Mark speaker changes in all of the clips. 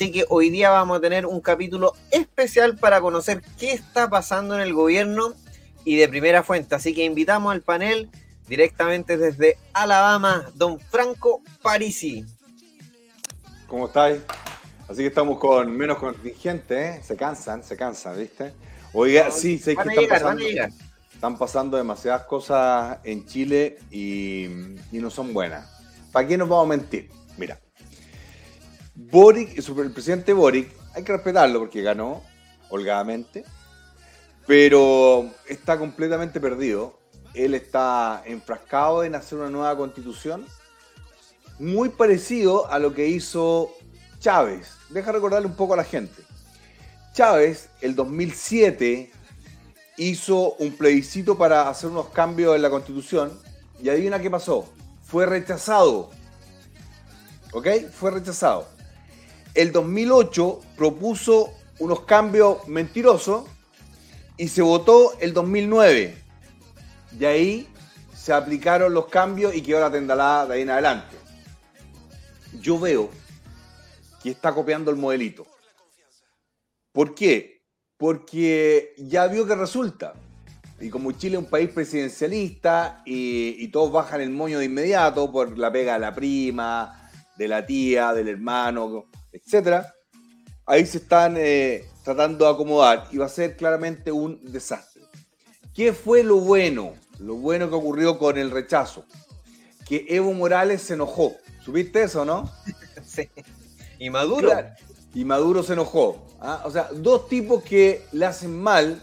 Speaker 1: Así que hoy día vamos a tener un capítulo especial para conocer qué está pasando en el gobierno y de primera fuente. Así que invitamos al panel directamente desde Alabama, don Franco Parisi.
Speaker 2: ¿Cómo estáis? Así que estamos con menos contingente, ¿eh? Se cansan, se cansan, ¿viste? Oiga, sí, sé que están, pasando, están pasando demasiadas cosas en Chile y, y no son buenas. ¿Para qué nos vamos a mentir? Mira, Boric, el presidente Boric, hay que respetarlo porque ganó holgadamente, pero está completamente perdido. Él está enfrascado en hacer una nueva constitución, muy parecido a lo que hizo Chávez. Deja recordarle un poco a la gente. Chávez, el 2007, hizo un plebiscito para hacer unos cambios en la constitución y adivina qué pasó. Fue rechazado. ¿Ok? Fue rechazado el 2008 propuso unos cambios mentirosos y se votó el 2009. De ahí se aplicaron los cambios y quedó la tendalada de ahí en adelante. Yo veo que está copiando el modelito. ¿Por qué? Porque ya vio que resulta. Y como Chile es un país presidencialista y, y todos bajan el moño de inmediato por la pega de la prima, de la tía, del hermano, etcétera, ahí se están eh, tratando de acomodar y va a ser claramente un desastre. ¿Qué fue lo bueno? Lo bueno que ocurrió con el rechazo. Que Evo Morales se enojó. ¿Supiste eso, no?
Speaker 1: Sí. Y Maduro.
Speaker 2: Y Maduro se enojó. ¿ah? O sea, dos tipos que le hacen mal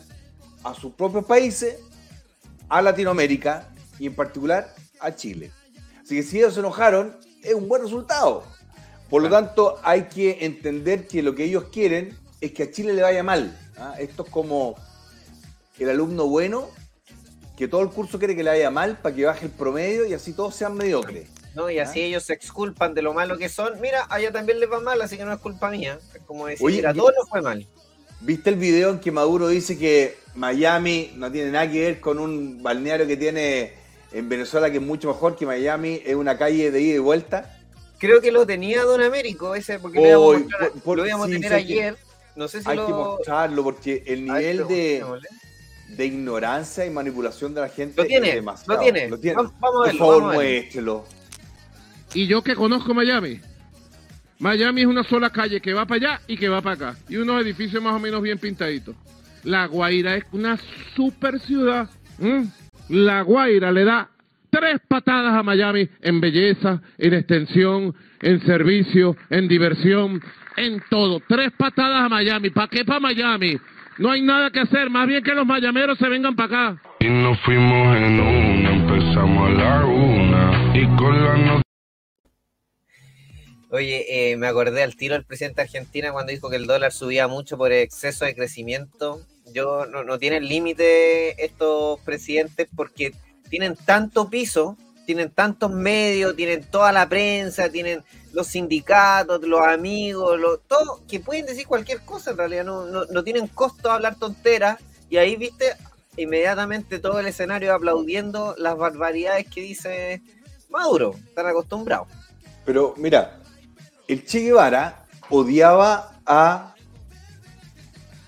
Speaker 2: a sus propios países, a Latinoamérica y en particular a Chile. Así que si ellos se enojaron, es un buen resultado. Por lo tanto, hay que entender que lo que ellos quieren es que a Chile le vaya mal. ¿ah? Esto es como el alumno bueno, que todo el curso quiere que le vaya mal para que baje el promedio y así todos sean mediocres.
Speaker 1: No, y así ¿Ah? ellos se exculpan de lo malo que son. Mira, a ella también les va mal, así que no es culpa mía. Es como decir, mira, todo no fue mal.
Speaker 2: ¿Viste el video en que Maduro dice que Miami no tiene nada que ver con un balneario que tiene en Venezuela que es mucho mejor que Miami? Es una calle de ida y vuelta.
Speaker 1: Creo que lo tenía Don Américo, ese, porque lo íbamos a, tener ayer. No sé si
Speaker 2: hay
Speaker 1: que
Speaker 2: mostrarlo porque el nivel de, de ignorancia y manipulación de la gente
Speaker 1: lo tiene, es demasiado. Lo tiene, lo tiene. Vamos, a verlo.
Speaker 2: Por favor, muéstrelo.
Speaker 3: Y yo que conozco Miami, Miami es una sola calle que va para allá y que va para acá. Y unos edificios más o menos bien pintaditos. La Guaira es una super ciudad. La Guaira le da tres patadas a Miami en belleza, en extensión, en servicio, en diversión, en todo. Tres patadas a Miami. ¿Para qué para Miami? No hay nada que hacer, más bien que los mayameros se vengan para acá.
Speaker 4: Y nos fuimos en una, empezamos a la una y con la
Speaker 1: Oye, eh, me acordé al tiro del presidente de Argentina cuando dijo que el dólar subía mucho por exceso de crecimiento. Yo no, no tienen límite estos presidentes porque tienen tanto piso, tienen tantos medios, tienen toda la prensa, tienen los sindicatos, los amigos, todo, que pueden decir cualquier cosa en realidad, no, no, tienen costo hablar tonteras y ahí viste inmediatamente todo el escenario aplaudiendo las barbaridades que dice Maduro, están acostumbrados.
Speaker 2: Pero mira, el Che Guevara odiaba a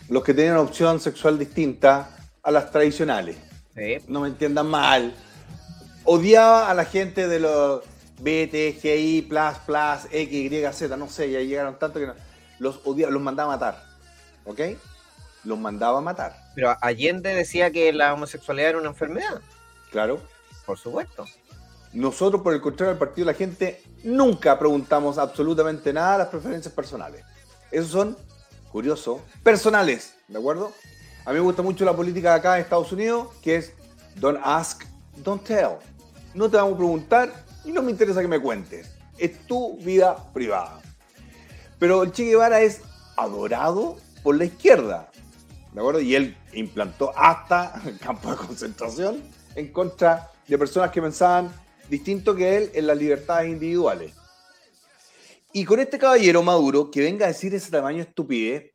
Speaker 2: los que tenían opción sexual distinta a las tradicionales. No me entiendan mal. Odiaba a la gente de los BTGI, plus, plus, X, Y, Z, no sé, ya llegaron tanto que no, los odiaba, los mandaba a matar. ¿Ok? Los mandaba a matar.
Speaker 1: Pero Allende decía que la homosexualidad era una enfermedad.
Speaker 2: Claro.
Speaker 1: Por supuesto.
Speaker 2: Nosotros, por el contrario del partido la gente, nunca preguntamos absolutamente nada a las preferencias personales. Esos son, curioso, personales, ¿de acuerdo? A mí me gusta mucho la política de acá en Estados Unidos, que es don't ask, don't tell. No te vamos a preguntar y no me interesa que me cuentes. Es tu vida privada. Pero el Che Guevara es adorado por la izquierda, ¿de acuerdo? Y él implantó hasta el campo de concentración en contra de personas que pensaban distinto que él en las libertades individuales. Y con este caballero Maduro, que venga a decir ese tamaño estupidez,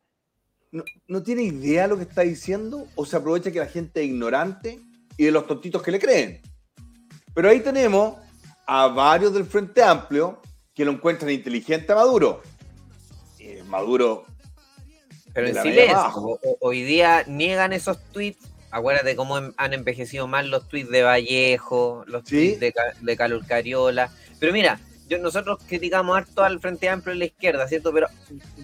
Speaker 2: no, no, tiene idea de lo que está diciendo o se aprovecha que la gente es ignorante y de los tontitos que le creen. Pero ahí tenemos a varios del Frente Amplio que lo encuentran inteligente a Maduro. Maduro.
Speaker 1: Pero en silencio. Hoy día niegan esos tweets Acuérdate cómo han envejecido más los tweets de Vallejo, los tweets de, de Calor Cariola. Pero mira, yo, nosotros criticamos harto al Frente Amplio y la izquierda, ¿cierto? Pero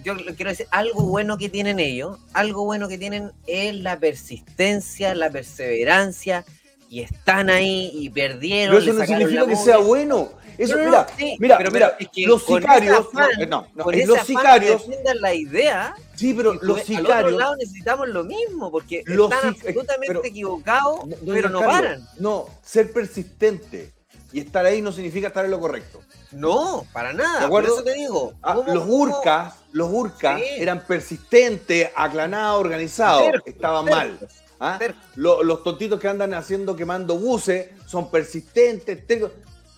Speaker 1: yo quiero decir, algo bueno que tienen ellos, algo bueno que tienen es la persistencia, la perseverancia, y están ahí y perdieron.
Speaker 2: Pero eso no significa que sea bueno. Eso, mira, mira, pero, mira, los sicarios, no, no, los sicarios,
Speaker 1: la idea.
Speaker 2: Sí, pero los sicarios. Al otro
Speaker 1: lado necesitamos lo mismo, porque están absolutamente equivocados, pero no paran.
Speaker 2: No, ser persistente y estar ahí no significa estar en lo correcto.
Speaker 1: No, para nada. Por eso te digo.
Speaker 2: Ah, los urcas, los urcas eran persistentes, aclanados, organizados. Estaban mal. ¿Ah? Los, tontitos que andan haciendo quemando buses son persistentes,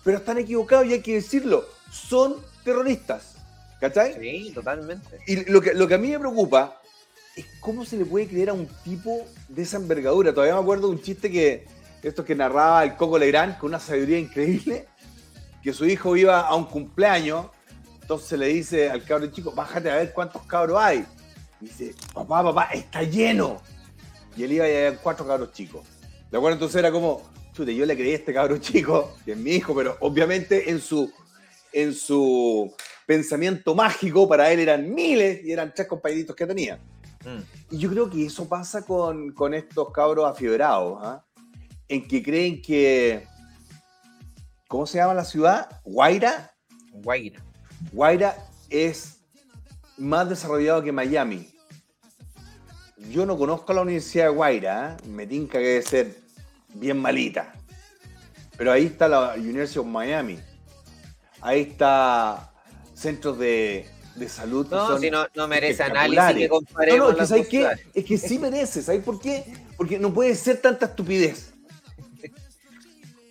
Speaker 2: pero están equivocados y hay que decirlo, son terroristas. ¿Cachai?
Speaker 1: Sí, totalmente.
Speaker 2: Y lo que, lo que a mí me preocupa es cómo se le puede creer a un tipo de esa envergadura. Todavía me acuerdo de un chiste que, esto que narraba el Coco Legrand con una sabiduría increíble, que su hijo iba a un cumpleaños, entonces le dice al cabro chico, bájate a ver cuántos cabros hay. dice, papá, papá, está lleno y él iba a llevar cuatro cabros chicos. ¿De acuerdo? Entonces era como, chute, yo le creí a este cabro chico, que es mi hijo, pero obviamente en su, en su pensamiento mágico para él eran miles y eran tres compañeritos que tenía. Mm. Y yo creo que eso pasa con, con estos cabros afiebrados, ¿ah? en que creen que, ¿cómo se llama la ciudad? Guaira.
Speaker 1: Guaira.
Speaker 2: Guaira es más desarrollado que Miami yo no conozco la Universidad de Guaira, ¿eh? me tinca que debe ser bien malita. Pero ahí está la University of Miami. Ahí está centros de, salud.
Speaker 1: No, si no, no merece análisis que comparemos.
Speaker 2: No, no, es que, qué? es que sí merece. ¿Sabes por qué? Porque no puede ser tanta estupidez.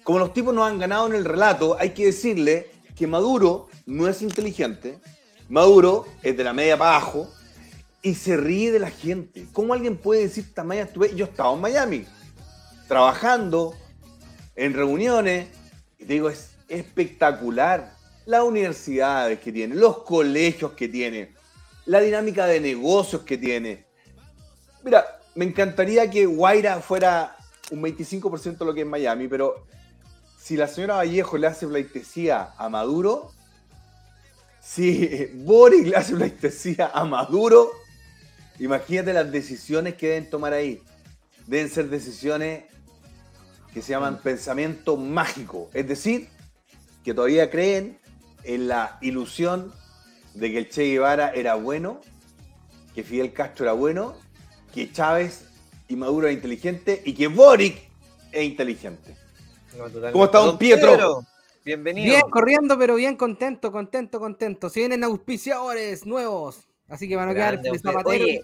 Speaker 2: Como los tipos nos han ganado en el relato, hay que decirle que Maduro no es inteligente. Maduro es de la media para abajo y se ríe de la gente. ¿Cómo alguien puede decir tamaña estuve? Yo estaba en Miami, trabajando, en reuniones, y te digo, es espectacular. Las universidades que tiene, los colegios que tiene, la dinámica de negocios que tiene. Mira, me encantaría que Guaira fuera un 25% de lo que es Miami, pero si la señora Vallejo le hace pleitesía a Maduro, si Boris le hace pleitesía a Maduro, Imagínate las decisiones que deben tomar ahí. Deben ser decisiones que se llaman pensamiento mágico. Es decir, que todavía creen en la ilusión de que el Che Guevara era bueno, que Fidel Castro era bueno, que Chávez y Maduro era inteligente y que Boric es inteligente. ¿Cómo está don Pietro?
Speaker 5: Bienvenido. Bien, corriendo, pero bien contento, contento, contento. Se vienen auspiciadores nuevos. Así que van a quedar
Speaker 1: oye,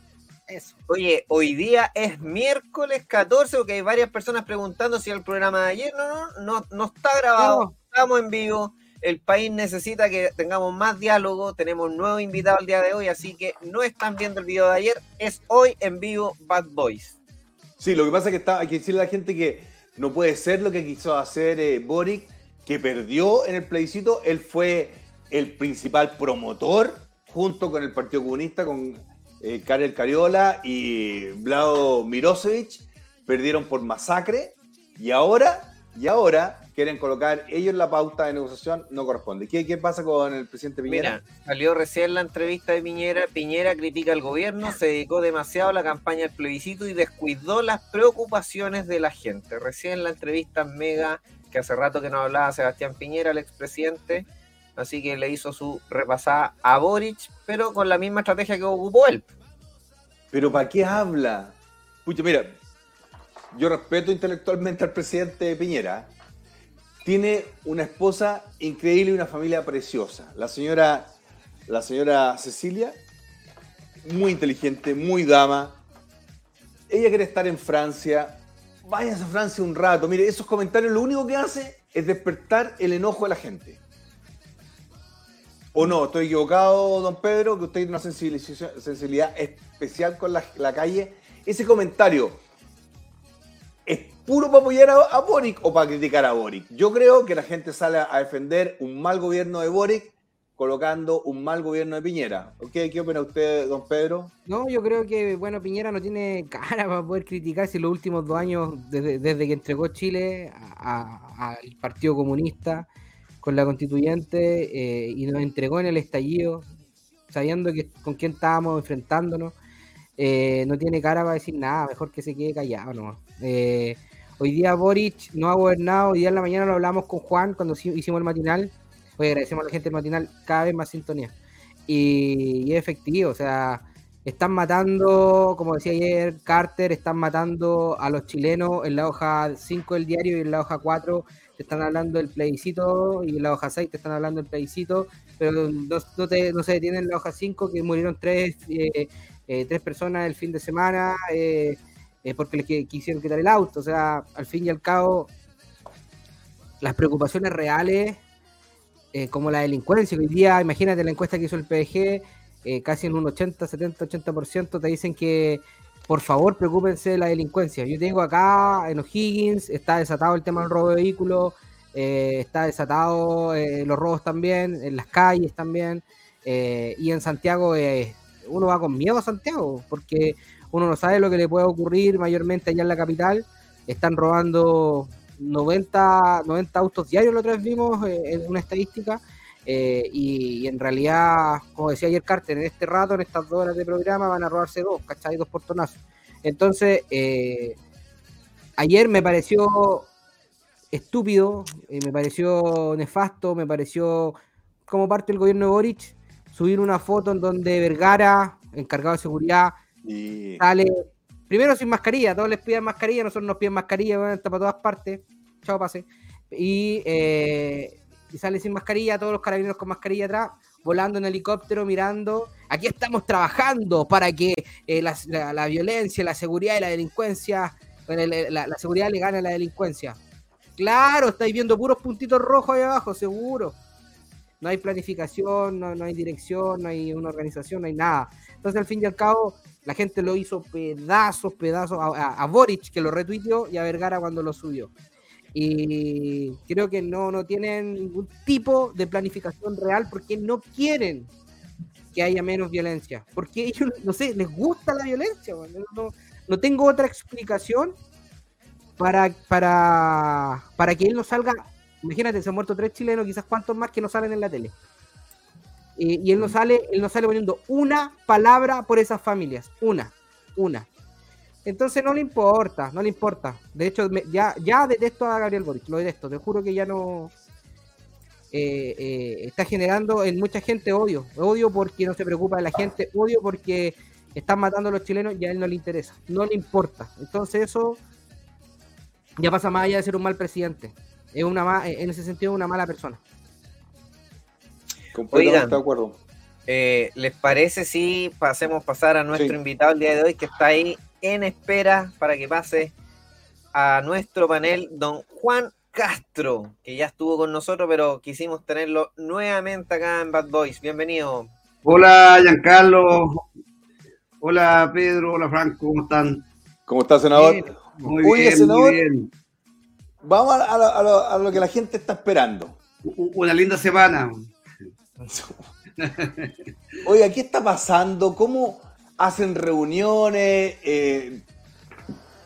Speaker 1: oye, hoy día es miércoles 14, porque hay varias personas preguntando si el programa de ayer. No, no, no, no está grabado. Estamos en vivo. El país necesita que tengamos más diálogo. Tenemos un nuevo invitado el día de hoy, así que no están viendo el video de ayer. Es hoy en vivo Bad Boys.
Speaker 2: Sí, lo que pasa es que está, hay que decirle a la gente que no puede ser lo que quiso hacer eh, Boric, que perdió en el plebiscito. Él fue el principal promotor, junto con el Partido Comunista, con eh, Karel Cariola y Vlado Mirosevic. Perdieron por masacre. Y ahora, y ahora quieren colocar ellos la pauta de negociación, no corresponde. ¿Qué, qué pasa con el presidente Piñera?
Speaker 1: Mira, salió recién la entrevista de Piñera. Piñera critica al gobierno, se dedicó demasiado a la campaña del plebiscito y descuidó las preocupaciones de la gente. Recién la entrevista mega, que hace rato que no hablaba Sebastián Piñera, el expresidente, así que le hizo su repasada a Boric, pero con la misma estrategia que ocupó él.
Speaker 2: ¿Pero para qué habla? Pucha, mira, yo respeto intelectualmente al presidente Piñera, tiene una esposa increíble y una familia preciosa. La señora, la señora Cecilia, muy inteligente, muy dama. Ella quiere estar en Francia. Váyase a Francia un rato. Mire, esos comentarios lo único que hace es despertar el enojo de la gente. ¿O no? ¿Estoy equivocado, don Pedro? Que usted tiene una sensibilidad especial con la, calle. Ese comentario puro para apoyar a, Boric o para criticar a Boric. Yo creo que la gente sale a defender un mal gobierno de Boric colocando un mal gobierno de Piñera. ¿Qué opina usted, don Pedro?
Speaker 5: No, yo creo que, bueno, Piñera no tiene cara para poder criticar si los últimos dos años, desde, que entregó Chile al Partido Comunista con la constituyente eh, y nos entregó en el estallido, sabiendo que con quién estábamos enfrentándonos, eh, no tiene cara para decir nada, mejor que se quede callado no hoy día Boric no ha gobernado, hoy día en la mañana lo hablamos con Juan cuando hicimos el matinal. Hoy agradecemos a la gente del matinal, cada vez más sintonía. Y, es efectivo, o sea, están matando, como decía ayer Carter, están matando a los chilenos en la hoja 5 del diario y en la hoja 4 te están hablando del plebiscito y en la hoja 6 te están hablando del plebiscito, pero no, se detienen en la hoja 5 que murieron tres, eh, eh, tres personas el fin de semana. Eh, eh, porque les quisieron quitar el auto. O sea, al fin y al cabo, las preocupaciones reales, eh, como la delincuencia, hoy día, imagínate la encuesta que hizo el PDG, eh, casi en un 80, 70, 80% te dicen que por favor preocúpense de la delincuencia. Yo tengo acá en O'Higgins, está desatado el tema del robo de vehículos, está desatado los robos también, en las calles también, y en Santiago uno va con miedo a Santiago, porque uno no sabe lo que le puede ocurrir mayormente allá en la capital. Están robando 90, 90 autos diarios, lo otra vimos eh, en una estadística. Eh, y, en realidad, como decía ayer Carter, en este rato, en estas dos horas de programa, van a robarse dos, ¿cachai? Dos portonazos. Entonces, eh, ayer me pareció estúpido, me pareció nefasto, me pareció como parte del gobierno de Boric subir una foto en donde Vergara, encargado de seguridad, Sale primero sin mascarilla, todos les piden mascarilla, nosotros nos piden mascarilla, bueno, está para todas partes. Chao, pase. Eh, y, sale sin mascarilla, todos los carabineros con mascarilla atrás, volando en helicóptero, mirando. Aquí estamos trabajando para que eh, la, violencia, la seguridad y la delincuencia, la, la, seguridad le gane a la delincuencia. Claro, estáis viendo puros puntitos rojos ahí abajo, seguro. No hay planificación, no, no hay dirección, no hay una organización, no hay nada. Entonces, al fin y al cabo, la gente lo hizo pedazos, pedazos a, Boric, que lo retuiteó, y a Vergara cuando lo subió. Y creo que no, no tienen ningún tipo de planificación real porque no quieren que haya menos violencia. Porque ellos, no sé, les gusta la violencia. No, tengo otra explicación para, para, para que él no salga. Imagínate, se han muerto tres chilenos, quizás cuántos más que no salen en la tele. Y él no sale, él no sale poniendo una palabra por esas familias, una, una. Entonces no le importa, no le importa. De hecho, ya, ya detesto a Gabriel Boric, lo detesto, te juro que ya no eh, eh, está generando en mucha gente odio, odio porque no se preocupa de la gente, odio porque están matando a los chilenos y a él no le interesa, no le importa. Entonces eso ya pasa más allá de ser un mal presidente, es una en ese sentido una mala persona.
Speaker 1: Oigan, de acuerdo. Eh, ¿Les parece si pasemos pasar a nuestro invitado el día de hoy que está ahí en espera para que pase a nuestro panel, don Juan Castro, que ya estuvo con nosotros, pero quisimos tenerlo nuevamente acá en Bad Boys. Bienvenido.
Speaker 6: Hola, Giancarlo. Hola, Pedro. Hola, Franco. ¿Cómo están?
Speaker 2: ¿Cómo está, senador?
Speaker 6: Bien, muy bien,
Speaker 2: senador,
Speaker 6: muy bien.
Speaker 2: Vamos a, a lo- a lo, a lo que la gente está esperando.
Speaker 6: Una linda semana.
Speaker 2: Oiga, ¿qué está pasando? ¿Cómo hacen reuniones? Eh,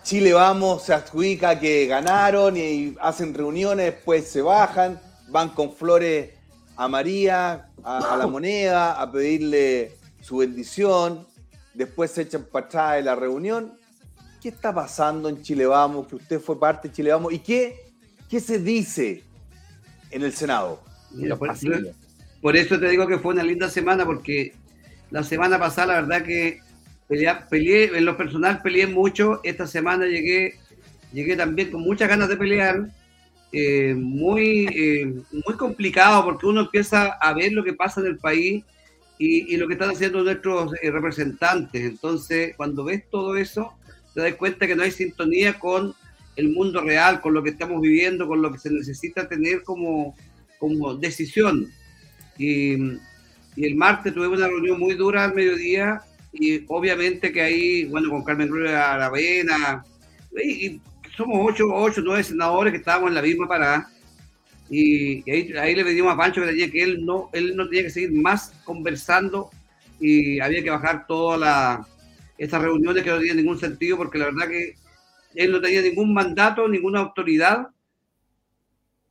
Speaker 2: Chile Vamos se adjudica que ganaron y hacen reuniones, después se bajan, van con flores a María, a, a la moneda, a pedirle su bendición, después se echan para atrás de la reunión. ¿Qué está pasando en Chile Vamos? Que usted fue parte de Chile Vamos. ¿Y qué, qué se dice en el Senado?
Speaker 6: Mira, por, por eso te digo que fue una linda semana, porque la semana pasada, la verdad que pelea- peleé, en lo personal peleé mucho. Esta semana llegué, llegué también con muchas ganas de pelear. eh, muy, eh, muy complicado porque uno empieza a ver lo que pasa en el país y, y lo que están haciendo nuestros eh, representantes. Entonces, cuando ves todo eso, te das cuenta que no hay sintonía con el mundo real, con lo que estamos viviendo, con lo que se necesita tener como, como decisión. Y, y el martes tuve una reunión muy dura al mediodía y obviamente que ahí, bueno, con Carmen Ruiz Aravena, y, y somos ocho, ocho, nueve senadores que estábamos en la misma parada. Y, ahí, ahí le pedimos a Pancho que tenía que él no, él no tenía que seguir más conversando y había que bajar todas la, estas reuniones que no tenían ningún sentido porque la verdad que él no tenía ningún mandato, ninguna autoridad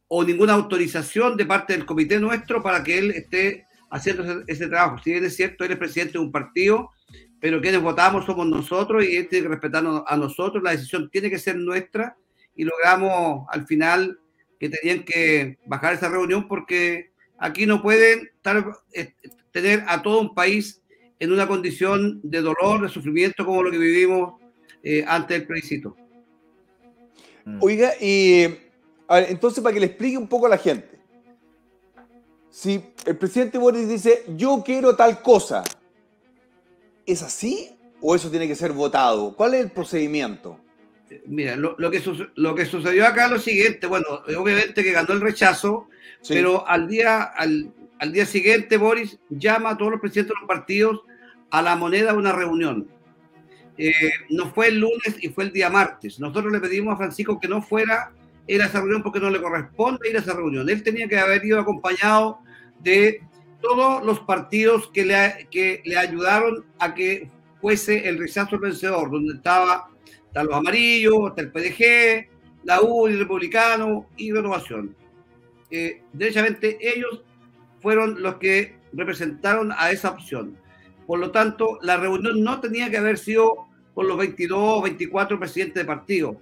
Speaker 6: o ninguna autorización de parte del comité nuestro para que él esté haciendo ese, ese trabajo. Si bien es cierto, él es presidente de un partido, pero quienes votamos somos nosotros y él tiene que respetarnos a nosotros, la decisión tiene que ser nuestra y logramos al final que tenían que bajar esa reunión porque aquí no pueden estar, eh, tener a todo un país en una condición de dolor, de sufrimiento como lo que vivimos eh, antes del plebiscito.
Speaker 2: Oiga, y a ver, entonces para que le explique un poco a la gente. Si el presidente Boris dice, yo quiero tal cosa, ¿es así o eso tiene que ser votado? ¿Cuál es el procedimiento?
Speaker 6: Mira, lo, lo que, su- lo que sucedió acá es lo siguiente, bueno, obviamente que ganó el rechazo,
Speaker 2: Sí.
Speaker 6: pero al día, al, al día siguiente Boris llama a todos los presidentes de los partidos a la moneda a una reunión. Eh, no fue el lunes y fue el día martes. Nosotros le pedimos a Francisco que no fuera a esa reunión porque no le corresponde ir a esa reunión. Él tenía que haber ido acompañado de todos los partidos que le, que le ayudaron a que fuese el rechazo vencedor, donde estaba están los amarillos, está el PDG, la U, el republicano y renovación. Eh, derechamente ellos fueron los que representaron a esa opción. Por lo tanto, la reunión no tenía que haber sido con los 22 o 24 presidentes de partido.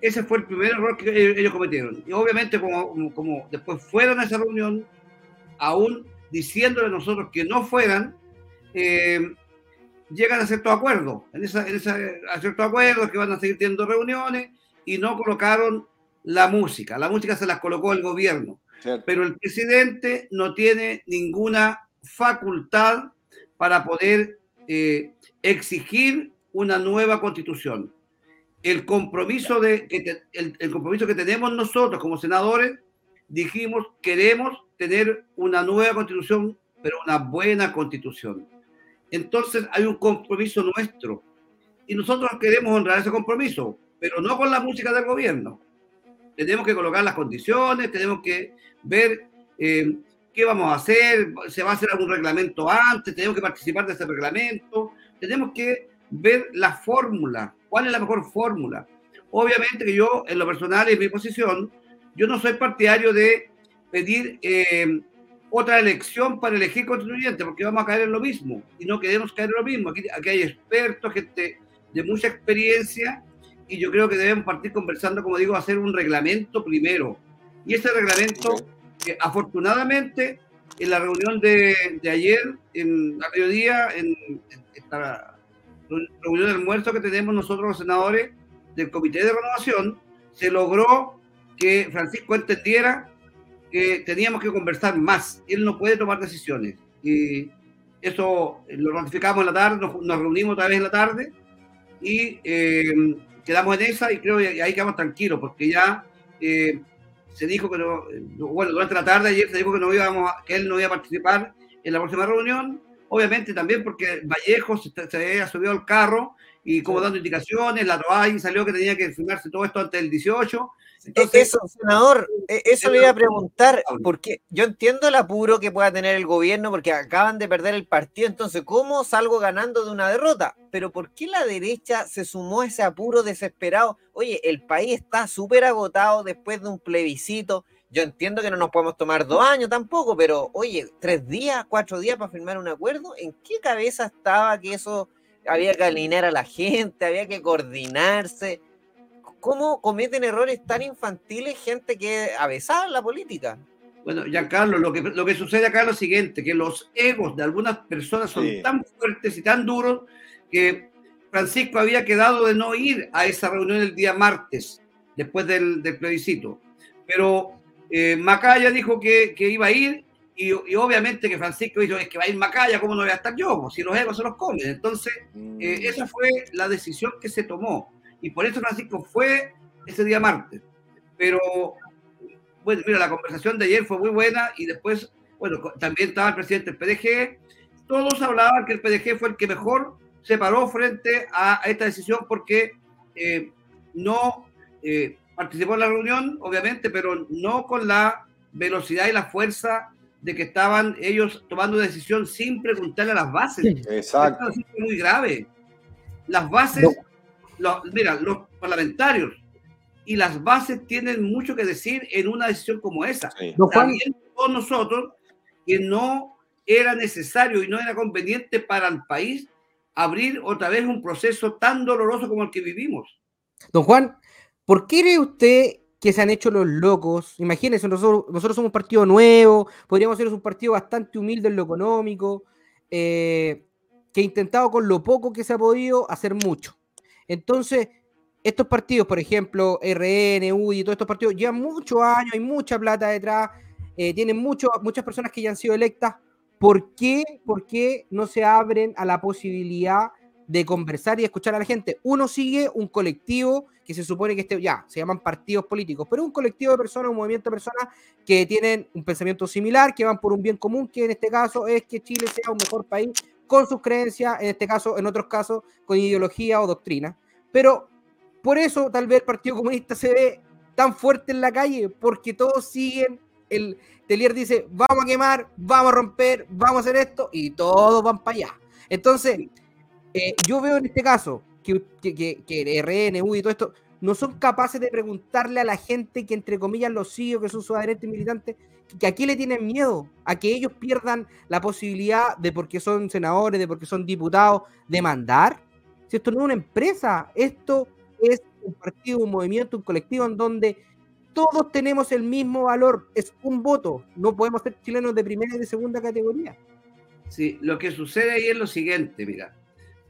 Speaker 6: Ese fue el primer error que ellos ellos cometieron. Y obviamente, como- como después fueron a esa reunión, aún diciéndole a nosotros que no fueran, eh, llegan a ciertos acuerdos, en esa, en esa, a ciertos acuerdos que van a seguir teniendo reuniones y no colocaron la música. La música se las colocó el gobierno,
Speaker 2: ¿Cierto?
Speaker 6: pero el presidente no tiene ninguna facultad para poder eh, exigir una nueva constitución. El compromiso, de, que el compromiso que tenemos nosotros como senadores, dijimos, queremos tener una nueva constitución, pero una buena constitución. Entonces hay un compromiso nuestro y nosotros queremos honrar ese compromiso, pero no con la música del gobierno. Tenemos que colocar las condiciones, tenemos que ver eh, qué vamos a hacer, se va a hacer algún reglamento antes, tenemos que participar de ese reglamento, tenemos que ver la fórmula, cuál es la mejor fórmula. Obviamente que yo, en lo personal, en mi posición, yo no soy partidario de pedir eh, otra elección para elegir constituyente, porque vamos a caer en lo mismo y no queremos caer en lo mismo. Aquí, aquí hay expertos, gente de mucha experiencia y yo creo que debemos partir conversando, como digo, hacer un reglamento primero. Y ese reglamento, que afortunadamente, en la reunión de, de ayer, en la mediodía, en, en esta reunión de almuerzo que tenemos nosotros los senadores del Comité de Renovación, se logró que Francisco entendiera que teníamos que conversar más. Él no puede tomar decisiones. Y eso lo ratificamos en la tarde, nos, nos reunimos otra vez en la tarde y eh, quedamos en esa y creo que ahí quedamos tranquilos porque ya eh, se dijo que no, bueno, durante la tarde ayer se dijo que no íbamos a- que él no iba a participar en la próxima reunión, obviamente también porque Vallejo se, se había subido al carro y como dando indicaciones, la ROAI salió que tenía que firmarse todo esto antes del 18.
Speaker 1: Entonces, eso, senador, e, eso le iba a preguntar, porque yo entiendo el apuro que pueda tener el gobierno, porque acaban de perder el partido, entonces, ¿cómo salgo ganando de una derrota? Pero ¿por qué la derecha se sumó a ese apuro desesperado? Oye, el país está súper agotado después de un plebiscito. Yo entiendo que no nos podemos tomar dos años tampoco, pero oye, tres días, cuatro días para firmar un acuerdo, ¿en qué cabeza estaba que eso había que alinear a la gente, había que coordinarse? ¿Cómo cometen errores tan infantiles gente que avesada en la política?
Speaker 6: Bueno, ya Carlos, lo que, lo que sucede acá es lo siguiente, que los egos de algunas personas son tan fuertes y tan duros que Francisco había quedado de no ir a esa reunión el día martes, después del, del plebiscito. Pero eh, Macaya dijo que, que, iba a ir y, y, obviamente que Francisco dijo, es que va a ir Macaya, ¿cómo no voy a estar yo? Pues, si los egos se los comen. Entonces, eh, esa fue la decisión que se tomó. Y por eso Francisco fue ese día martes. Pero, bueno, mira, la conversación de ayer fue muy buena y después, bueno, también estaba el presidente del PDG. Todos hablaban que el PDG fue el que mejor se paró frente a, esta decisión porque eh, no eh, participó en la reunión, obviamente, pero no con la velocidad y la fuerza de que estaban ellos tomando una decisión sin preguntarle a las bases.
Speaker 2: Exacto.
Speaker 6: es muy grave. Las bases, no. los, mira, los parlamentarios y las bases tienen mucho que decir en una decisión como esa. Sí. También todos nosotros que no era necesario y no era conveniente para el país abrir otra vez un proceso tan doloroso como el que vivimos.
Speaker 5: Don Juan, ¿por qué cree usted que se han hecho los locos? Imagínense, nosotros, somos un partido nuevo, podríamos ser un partido bastante humilde en lo económico, eh, que ha intentado con lo poco que se ha podido hacer mucho. Entonces, estos partidos, por ejemplo, RN, UDI, todos estos partidos, llevan muchos años, hay mucha plata detrás, eh, tienen mucho, muchas personas que ya han sido electas. ¿Por qué, ¿Por qué no se abren a la posibilidad de conversar y escuchar a la gente? Uno sigue un colectivo que se supone que este, ya, se llaman partidos políticos, pero un colectivo de personas, un movimiento de personas que tienen un pensamiento similar, que van por un bien común, que en este caso es que Chile sea un mejor país con sus creencias, en este caso, en otros casos, con ideología o doctrina. Pero por eso tal vez el Partido Comunista se ve tan fuerte en la calle, porque todos siguen el Telier dice, vamos a quemar, vamos a romper, vamos a hacer esto, y todos van para allá. Entonces, eh, yo veo en este caso que, que, que RN, UDI y todo esto no son capaces de preguntarle a la gente que, entre comillas, los sigue, que son sus adherentes militantes, que aquí le tienen miedo, a que ellos pierdan la posibilidad de, porque son senadores, de porque son diputados, de mandar. Si esto no es una empresa, esto es un partido, un movimiento, un colectivo en donde todos tenemos el mismo valor, es un voto, no podemos ser chilenos de primera y de segunda categoría.
Speaker 6: Sí, lo que sucede ahí es lo siguiente, mira,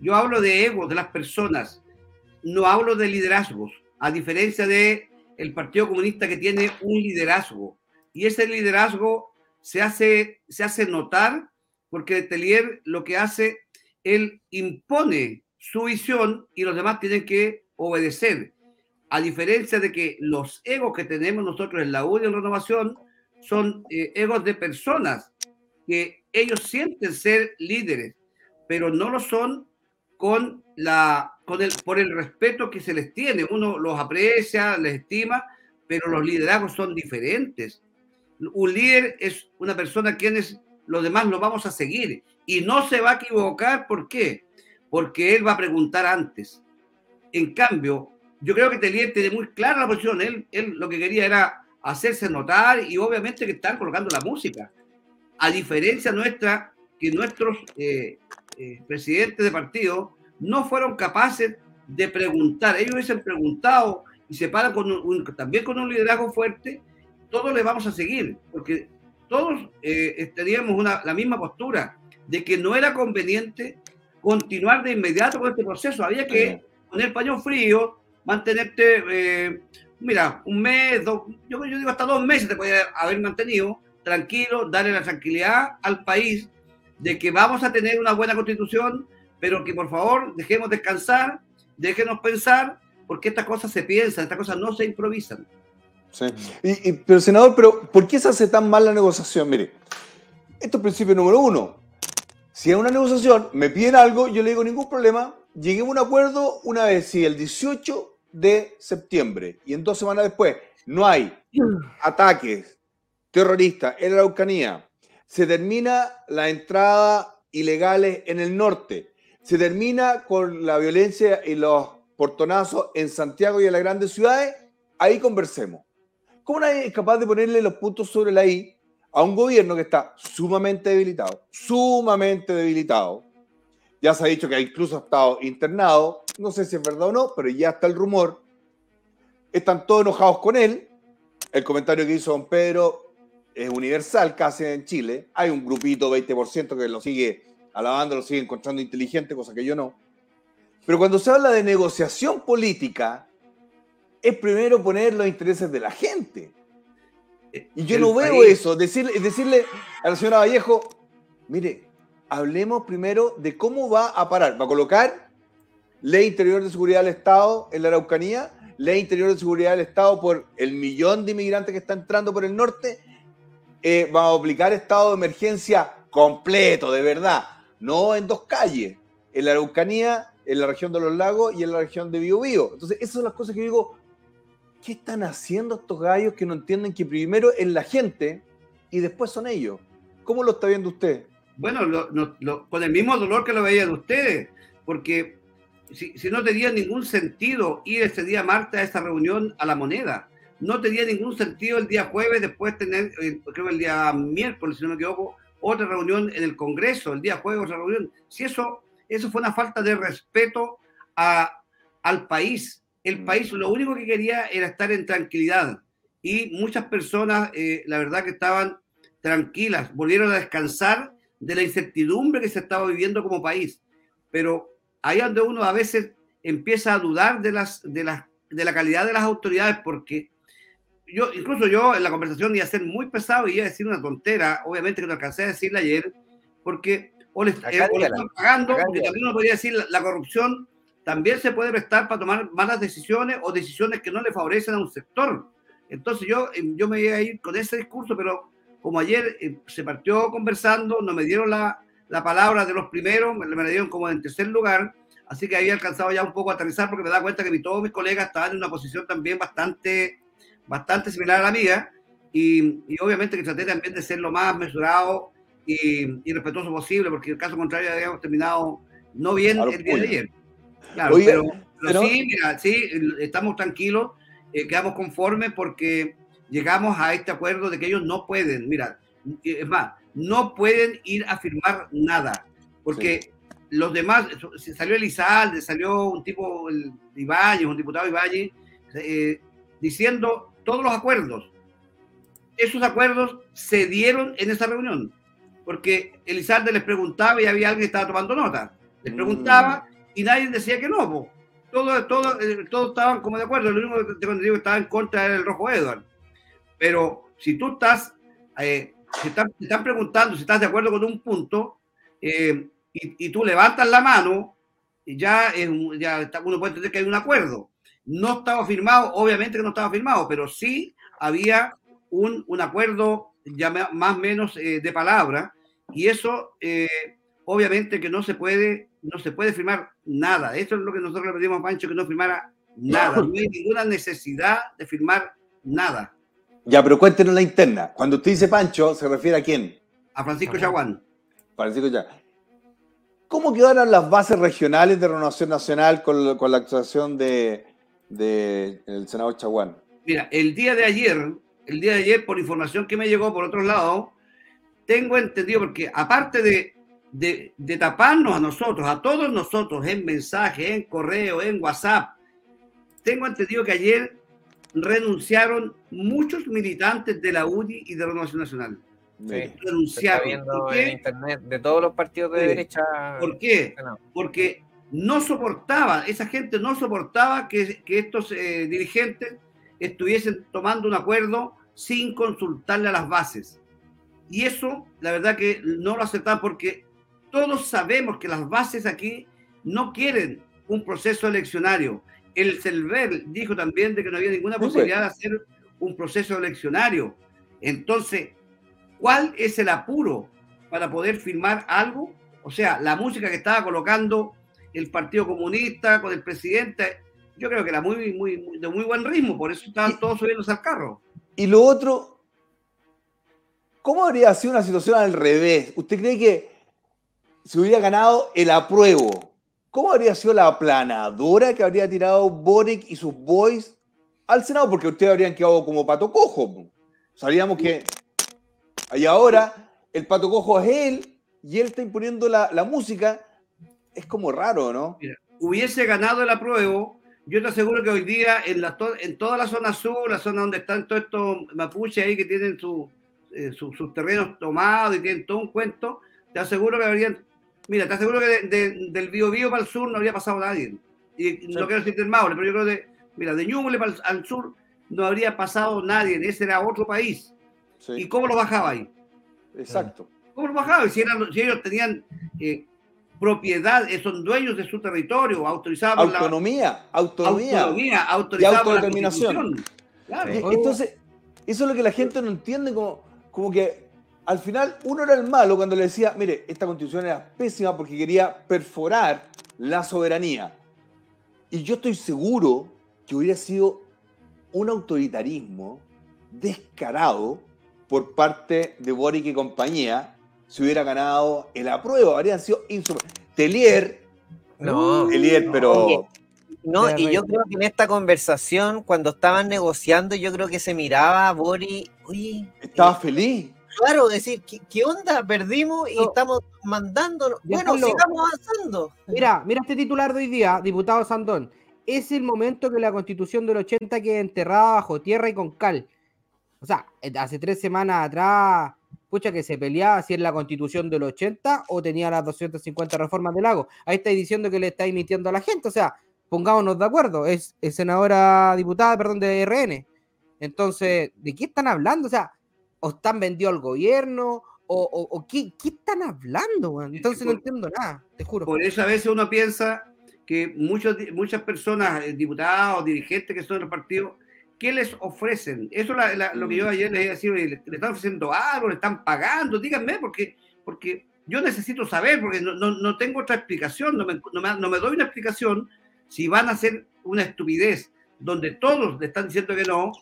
Speaker 6: yo hablo de ego de las personas, no hablo de liderazgos, a diferencia de el Partido Comunista que tiene un liderazgo, y ese liderazgo se hace, se hace notar porque Telier lo que hace, él impone su visión y los demás tienen que obedecer. A diferencia de que los egos que tenemos nosotros en la UDI en renovación son eh, egos de personas que ellos sienten ser líderes, pero no lo son con la, el, por el respeto que se les tiene. Uno los aprecia, les estima, pero los liderazgos son diferentes. Un líder es una persona a quienes los demás lo vamos a seguir y no se va a equivocar. ¿Por qué? Porque él va a preguntar antes. En cambio, yo creo que Telier tiene muy clara la posición. Él, él lo que quería era hacerse notar y obviamente que están colocando la música. A diferencia nuestra, que nuestros eh, eh, presidentes de partido no fueron capaces de preguntar. Ellos hubiesen preguntado y se paran con un, también con un liderazgo fuerte, todos les vamos a seguir, porque todos eh, teníamos una, la misma postura de que no era conveniente continuar de inmediato con este proceso. Había que poner paño frío, mantenerte, eh, mira, un mes, dos, yo, yo, digo hasta dos meses te puede haber mantenido tranquilo, darle la tranquilidad al país de que vamos a tener una buena constitución, pero que por favor dejemos descansar, déjenos pensar, porque estas cosas se piensan, estas cosas no se improvisan.
Speaker 2: Sí. Y, y, pero senador, pero ¿por qué se hace tan mal la negociación? Mire, esto es principio número uno. Si hay una negociación, me piden algo, yo le digo ningún problema, lleguemos a un acuerdo una vez, si el 18 de septiembre y en dos semanas después no hay ataques terroristas en la Araucanía, se termina la entrada ilegales en el norte, se termina con la violencia y los portonazos en Santiago y en las grandes ciudades, ahí conversemos. ¿Cómo nadie es capaz de ponerle los puntos sobre la I a un gobierno que está sumamente debilitado, sumamente debilitado? Ya se ha dicho que incluso ha estado internado, no sé si es verdad o no, pero ya está el rumor. Están todos enojados con él. El comentario que hizo don Pedro es universal casi en Chile. Hay un grupito, 20%, que lo sigue alabando, lo sigue encontrando inteligente, cosa que yo no. Pero cuando se habla de negociación política, es primero poner los intereses de la gente. Y yo no veo eso. Decirle, decirle a la señora Vallejo, mire, hablemos primero de cómo va a parar. ¿Va a colocar ley interior de seguridad del Estado en la Araucanía? ¿Ley interior de seguridad del Estado por el millón de inmigrantes que está entrando por el norte? Eh, ¿Va a aplicar estado de emergencia completo, de verdad? No en dos calles, en la Araucanía, en la región de los lagos y en la región de Biobío. Entonces, esas son las cosas que digo, ¿qué están haciendo estos gallos que no entienden que primero es la gente y después son ellos? ¿Cómo lo está viendo usted?
Speaker 6: Bueno, con el mismo dolor que lo veían ustedes, porque si, no tenía ningún sentido ir ese día martes a esa reunión a la moneda, no tenía ningún sentido el día jueves después tener, eh, creo el día miércoles, si no me equivoco, otra reunión en el Congreso, el día jueves otra reunión. Si eso, eso fue una falta de respeto a, al país, el mm. país lo único que quería era estar en tranquilidad y muchas personas, eh, la verdad que estaban tranquilas, volvieron a descansar de la incertidumbre que se estaba viviendo como país. Pero ahí donde uno a veces empieza a dudar de, las, de, las, de la calidad de las autoridades porque yo, incluso yo en la conversación iba a ser muy pesado y iba a decir una tontera, obviamente que no alcancé a decirle ayer, porque o le, eh, están pagando, porque también uno podría decir la corrupción también se puede prestar para tomar malas decisiones o decisiones que no le favorecen a un sector. Entonces yo, eh, yo me voy a ir con ese discurso, pero como ayer eh, se partió conversando, no me dieron la, la palabra de los primeros, me, me la dieron como en tercer lugar, así que había alcanzado ya un poco a aterrizar porque me da cuenta que todos mis colegas estaban en una posición también bastante, bastante similar a la mía y, y obviamente que traté también de ser lo más mesurado y, y respetuoso posible porque en el caso contrario habíamos terminado no bien el día de ayer. Claro, pero, sí, mira, sí, estamos tranquilos, eh, quedamos conformes porque llegamos a este acuerdo de que ellos no pueden, mira, es más, no pueden ir a firmar nada, porque los demás, salió Elizalde, salió un tipo, el Ibañez, un diputado Ibañez, eh, diciendo todos los acuerdos. Esos acuerdos se dieron en esa reunión, porque Elizalde les preguntaba y había alguien que estaba tomando nota. Les preguntaba y nadie decía que no. Todos, todo, eh, todos estaban como de acuerdo. Lo único que digo estaba en contra era el Rojo Edward. Pero si tú estás, eh, si te están preguntando si estás de acuerdo con un punto eh, y, y, tú levantas la mano, ya, ya uno puede entender que hay un acuerdo. No estaba firmado, obviamente que no estaba firmado, pero sí había un, un acuerdo ya más o menos de palabra y eso obviamente que no se puede no se puede firmar nada. Eso es lo que nosotros le pedimos a Pancho, que no firmara nada. No hay ninguna necesidad de firmar nada.
Speaker 2: Ya, pero cuéntenos la interna. Cuando usted dice Pancho, ¿se refiere a quién?
Speaker 6: A Francisco Chaguán.
Speaker 2: Francisco Chaguán. ¿Cómo quedaron las bases regionales de renovación nacional con, con la actuación de, de el senador Chaguán?
Speaker 6: Mira, el día de ayer, el día de ayer, por información que me llegó por otro lado, tengo entendido, porque aparte de de, taparnos a nosotros, a todos nosotros, en mensaje, en correo, en WhatsApp. Tengo entendido que ayer renunciaron muchos militantes de la UDI y de la Renovación Nacional.
Speaker 1: renunciaron. en internet de todos los partidos de derecha.
Speaker 6: ¿Por qué? Porque no soportaba, esa gente no soportaba que, estos eh, dirigentes estuviesen tomando un acuerdo sin consultarle a las bases. Y eso, la verdad que no lo aceptaban porque todos sabemos que las bases aquí no quieren un proceso eleccionario. El CELVER dijo también de que no había ninguna posibilidad de hacer un proceso eleccionario. Entonces, ¿cuál es el apuro para poder firmar algo? O sea, la música que estaba colocando el Partido Comunista, con el presidente. Yo creo que era muy, muy, muy- de muy buen ritmo, por eso estaban todos subiéndose al carro.
Speaker 2: Y lo otro, ¿cómo habría sido una situación al revés? ¿Usted cree que si hubiera ganado el apruebo, cómo habría sido la aplanadora que habría tirado Boric y sus boys al Senado? Porque ustedes habrían quedado como pato cojo. Sabíamos que. Y ahora el pato cojo es él y él está imponiendo la, la música. Es como raro, ¿no?
Speaker 6: hubiese ganado el apruebo, yo te aseguro que hoy día en, la, to- en toda la zona sur, la zona donde están todos estos mapuches ahí que tienen su, eh, su- sus terrenos tomados y tienen todo un cuento, te aseguro que habrían, mira, te aseguro que de- de- del Bío Bío para el sur no habría pasado nadie. Y no quiero decir del Maule, pero yo creo que, mira, de Ñuble para el, al sur no habría pasado nadie, ese era otro país.
Speaker 2: Sí,
Speaker 6: ¿Y cómo lo bajaba ahí?
Speaker 2: exacto.
Speaker 6: ¿Cómo lo bajaba? Si, eran- si ellos tenían eh, propiedad, eh, son dueños de su territorio, autorizados por la
Speaker 2: Autonomía, autonomía.
Speaker 6: autonomía, autorizada por la
Speaker 2: autodeterminación.
Speaker 6: Claro.
Speaker 1: Sí.
Speaker 2: Entonces, eso es lo que la gente no entiende, como, como que al final uno era el malo cuando le decía, mire, esta constitución era pésima porque quería perforar la soberanía. Y yo estoy seguro que hubiera sido un autoritarismo descarado por parte de Boric y compañía si hubiera ganado el apruebo. Habrían sido insuper- Telier,
Speaker 1: No.
Speaker 2: Telier, pero...
Speaker 1: Oye, No, y yo creo que en esta conversación, cuando estaban negociando, yo creo que se miraba a Bori, oye,
Speaker 2: Estaba
Speaker 1: eh,
Speaker 2: feliz.
Speaker 1: claro, decir, ¿qué, qué onda? Perdimos y
Speaker 5: No.
Speaker 1: estamos mandando. Bueno,
Speaker 5: Giancarlo.
Speaker 1: sigamos avanzando.
Speaker 5: Mira, mira este titular de hoy día, diputado Sandón. Es el momento que la constitución del 80 quede enterrada bajo tierra y con cal. O sea, eh, hace tres semanas atrás, pucha que se peleaba si es la constitución del 80 o tenía las 250 reformas del lago. Ahí estáis diciendo que le estáis mintiendo a la gente. O sea, pongámonos de acuerdo. Es, es senadora diputada, perdón, de RN. Entonces, ¿de qué están hablando? O sea, ¿o están vendidos al gobierno? ¿O, o- o qué, qué están hablando? Entonces no entiendo nada, te juro.
Speaker 6: Por eso a veces uno piensa que muchos, muchas personas, eh, diputados, dirigentes que son de los partidos, ¿qué les ofrecen? Eso es la- la- lo que yo ayer les decía, le, le están ofreciendo algo, le están pagando, díganme, porque, porque yo necesito saber, porque no, no- no tengo otra explicación, no me, no me- no me doy una explicación si van a hacer una estupidez donde todos le están diciendo que no,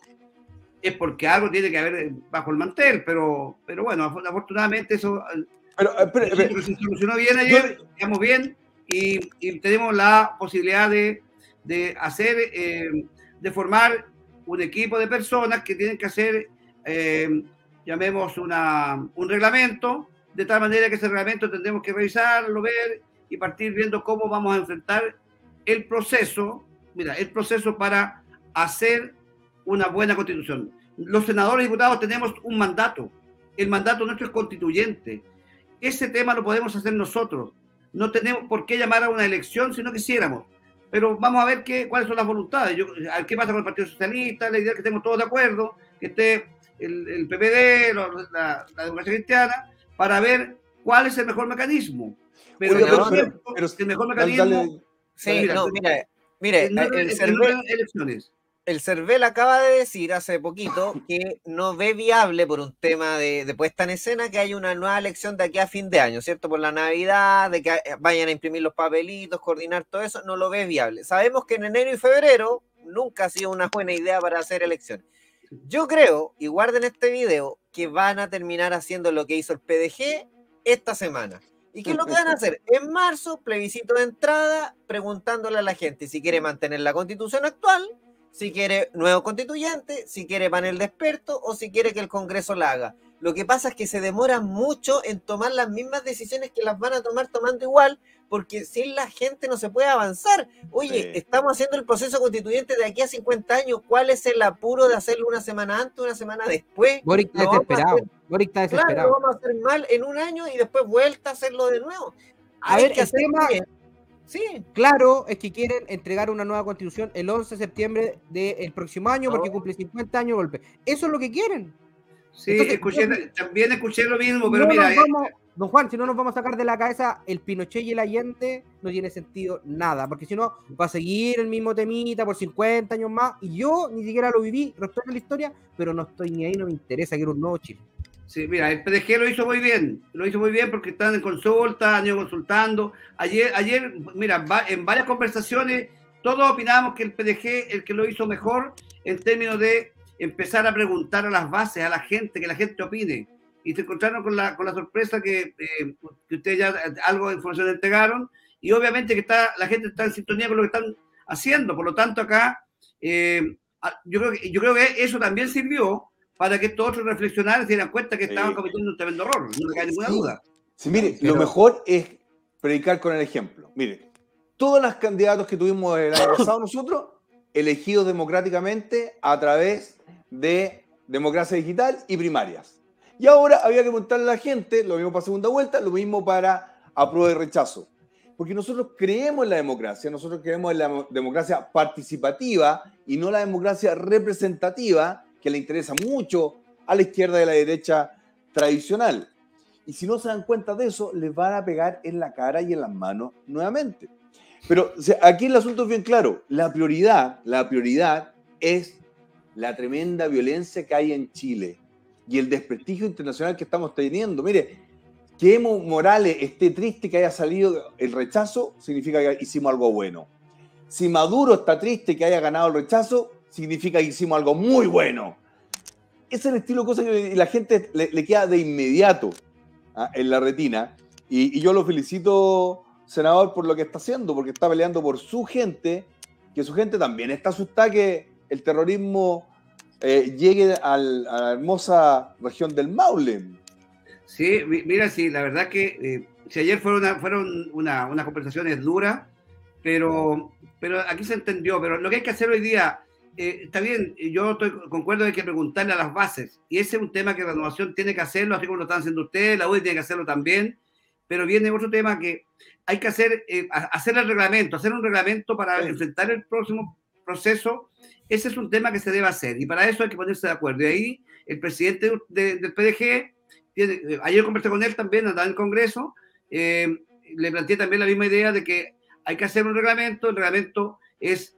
Speaker 6: es porque algo tiene que haber eh, bajo el mantel, pero, pero bueno, af- afortunadamente eso
Speaker 2: Pero, eh, espere, espere.
Speaker 6: se solucionó bien ayer, estamos bien y, y tenemos la posibilidad de, de hacer, eh, de formar un equipo de personas que tienen que hacer, eh, llamemos una, un reglamento, de tal manera que ese reglamento tendremos que revisarlo, ver y partir viendo cómo vamos a enfrentar el proceso, mira, el proceso para hacer una buena constitución. Los senadores y diputados tenemos un mandato. El mandato nuestro es constituyente. Ese tema lo podemos hacer nosotros. No tenemos por qué llamar a una elección si no quisiéramos. Pero vamos a ver qué, cuáles son las voluntades. Yo, qué pasa con el Partido Socialista, la idea es que estemos todos de acuerdo, que esté el, el PPD, la, la democracia cristiana, para ver cuál es el mejor mecanismo. Pero,
Speaker 2: Oiga,
Speaker 6: yo
Speaker 1: pero-
Speaker 2: pero-
Speaker 6: el mejor
Speaker 2: Dale,
Speaker 6: mecanismo
Speaker 2: dale.
Speaker 1: Sí,
Speaker 6: Mira,
Speaker 1: no, mire, mire,
Speaker 6: no-
Speaker 1: el
Speaker 6: no
Speaker 1: CERVEL,
Speaker 6: elecciones.
Speaker 1: El CERVEL acaba de decir hace poquito que no ve viable por un tema de, de puesta en escena que haya una nueva elección de aquí a fin de año, ¿cierto? Por la Navidad, de que eh, vayan a imprimir los papelitos, coordinar todo eso, no lo ve viable. Sabemos que en enero y febrero nunca ha sido una buena idea para hacer elecciones. Yo creo, y guarden este video, que van a terminar haciendo lo que hizo el PDG esta semana. ¿Y qué es lo que van a hacer? En marzo, plebiscito de entrada, preguntándole a la gente si quiere mantener la constitución actual, si quiere nuevo constituyente, si quiere panel de expertos o si quiere que el Congreso la haga. Lo que pasa es que se demoran mucho en tomar las mismas decisiones que las van a tomar tomando igual, porque sin la gente no se puede avanzar. Oye,
Speaker 2: Sí.
Speaker 1: estamos haciendo el proceso constituyente de aquí a 50 años. ¿Cuál es el apuro de hacerlo una semana antes, una semana después?
Speaker 5: Boric está desesperado.
Speaker 1: hacer-
Speaker 5: Boric está
Speaker 1: Claro, lo
Speaker 5: desesperado.
Speaker 1: vamos a hacer mal en un año y después vuelta a hacerlo de nuevo.
Speaker 5: A
Speaker 1: Hay
Speaker 5: ver,
Speaker 1: que hacer
Speaker 5: tema-
Speaker 1: bien. Sí,
Speaker 5: Claro, es que quieren entregar una nueva constitución el 11 de septiembre del próximo año porque
Speaker 1: No.
Speaker 5: cumple 50 años de golpe. Eso es lo que quieren.
Speaker 6: Sí,
Speaker 5: Entonces,
Speaker 6: escuché,
Speaker 5: no-
Speaker 6: también escuché lo mismo,
Speaker 5: No
Speaker 6: pero
Speaker 5: nos
Speaker 6: mira, eh,
Speaker 5: vamos- don Juan, si no nos vamos a sacar de la cabeza el Pinochet y el Allende, no tiene sentido nada, porque si no, va a seguir el mismo temita por 50 años más, y yo ni siquiera lo viví, respeto la historia, pero no estoy ni ahí, no me interesa, quiero un nuevo Chile.
Speaker 6: Sí, mira, el PDG lo hizo muy bien, lo hizo muy bien porque están en consulta, han ido consultando. Ayer, ayer, mira, en varias conversaciones todos opinamos que el PDG el que lo hizo mejor en términos de empezar a preguntar a las bases, a la gente, que la gente opine. Y se encontraron con la, con la sorpresa que, eh, que ustedes ya algo de información entregaron y obviamente que está, la gente está en sintonía con lo que están haciendo. Por lo tanto, acá eh, yo, creo que, yo creo que eso también sirvió para que estos otros reflexionaran y se dieran cuenta que estaban cometiendo un tremendo error, no me cae ninguna duda.
Speaker 2: Sí, mire, lo mejor es predicar con el ejemplo. Mire, todos los candidatos que tuvimos el año pasado nosotros, elegidos democráticamente a través de democracia digital y primarias. Y ahora había que preguntarle a la gente, lo mismo para segunda vuelta, lo mismo para aprueba y rechazo. Porque nosotros creemos en la democracia, nosotros creemos en la democracia participativa y no la democracia representativa, que le interesa mucho a la izquierda y la derecha tradicional. Y si no se dan cuenta de eso, les van a pegar en la cara y en las manos nuevamente. Pero aquí el asunto es bien claro. La prioridad, la prioridad es la tremenda violencia que hay en Chile y el desprestigio internacional que estamos teniendo. Mire, que Evo Morales esté triste que haya salido el rechazo, significa que hicimos algo bueno. Si Maduro está triste que haya ganado el rechazo, significa que hicimos algo muy bueno. Es el estilo de cosas que la gente le, queda de inmediato ¿ah? en la retina. Y, yo lo felicito, senador, por lo que está haciendo, porque está peleando por su gente, que su gente también está asustada que el terrorismo eh, llegue a la hermosa región del Maule.
Speaker 6: Sí, mira, sí, la verdad que eh, si ayer fueron, una, fueron una, unas conversaciones duras, pero, pero aquí se entendió. Pero lo que hay que hacer hoy día eh, está bien, yo estoy, concuerdo de que preguntarle a las bases, y ese es un tema que la renovación tiene que hacerlo, así como lo están haciendo ustedes, la UDI tiene que hacerlo también, pero viene otro tema que hay que hacer, eh, hacer el reglamento, hacer un reglamento para enfrentar el próximo proceso, ese es un tema que se debe hacer, y para eso hay que ponerse de acuerdo. Y ahí el presidente del PDG, tiene, eh, ayer conversé con él también, andaba en el Congreso, le planteé también la misma idea de que hay que hacer un reglamento, el reglamento es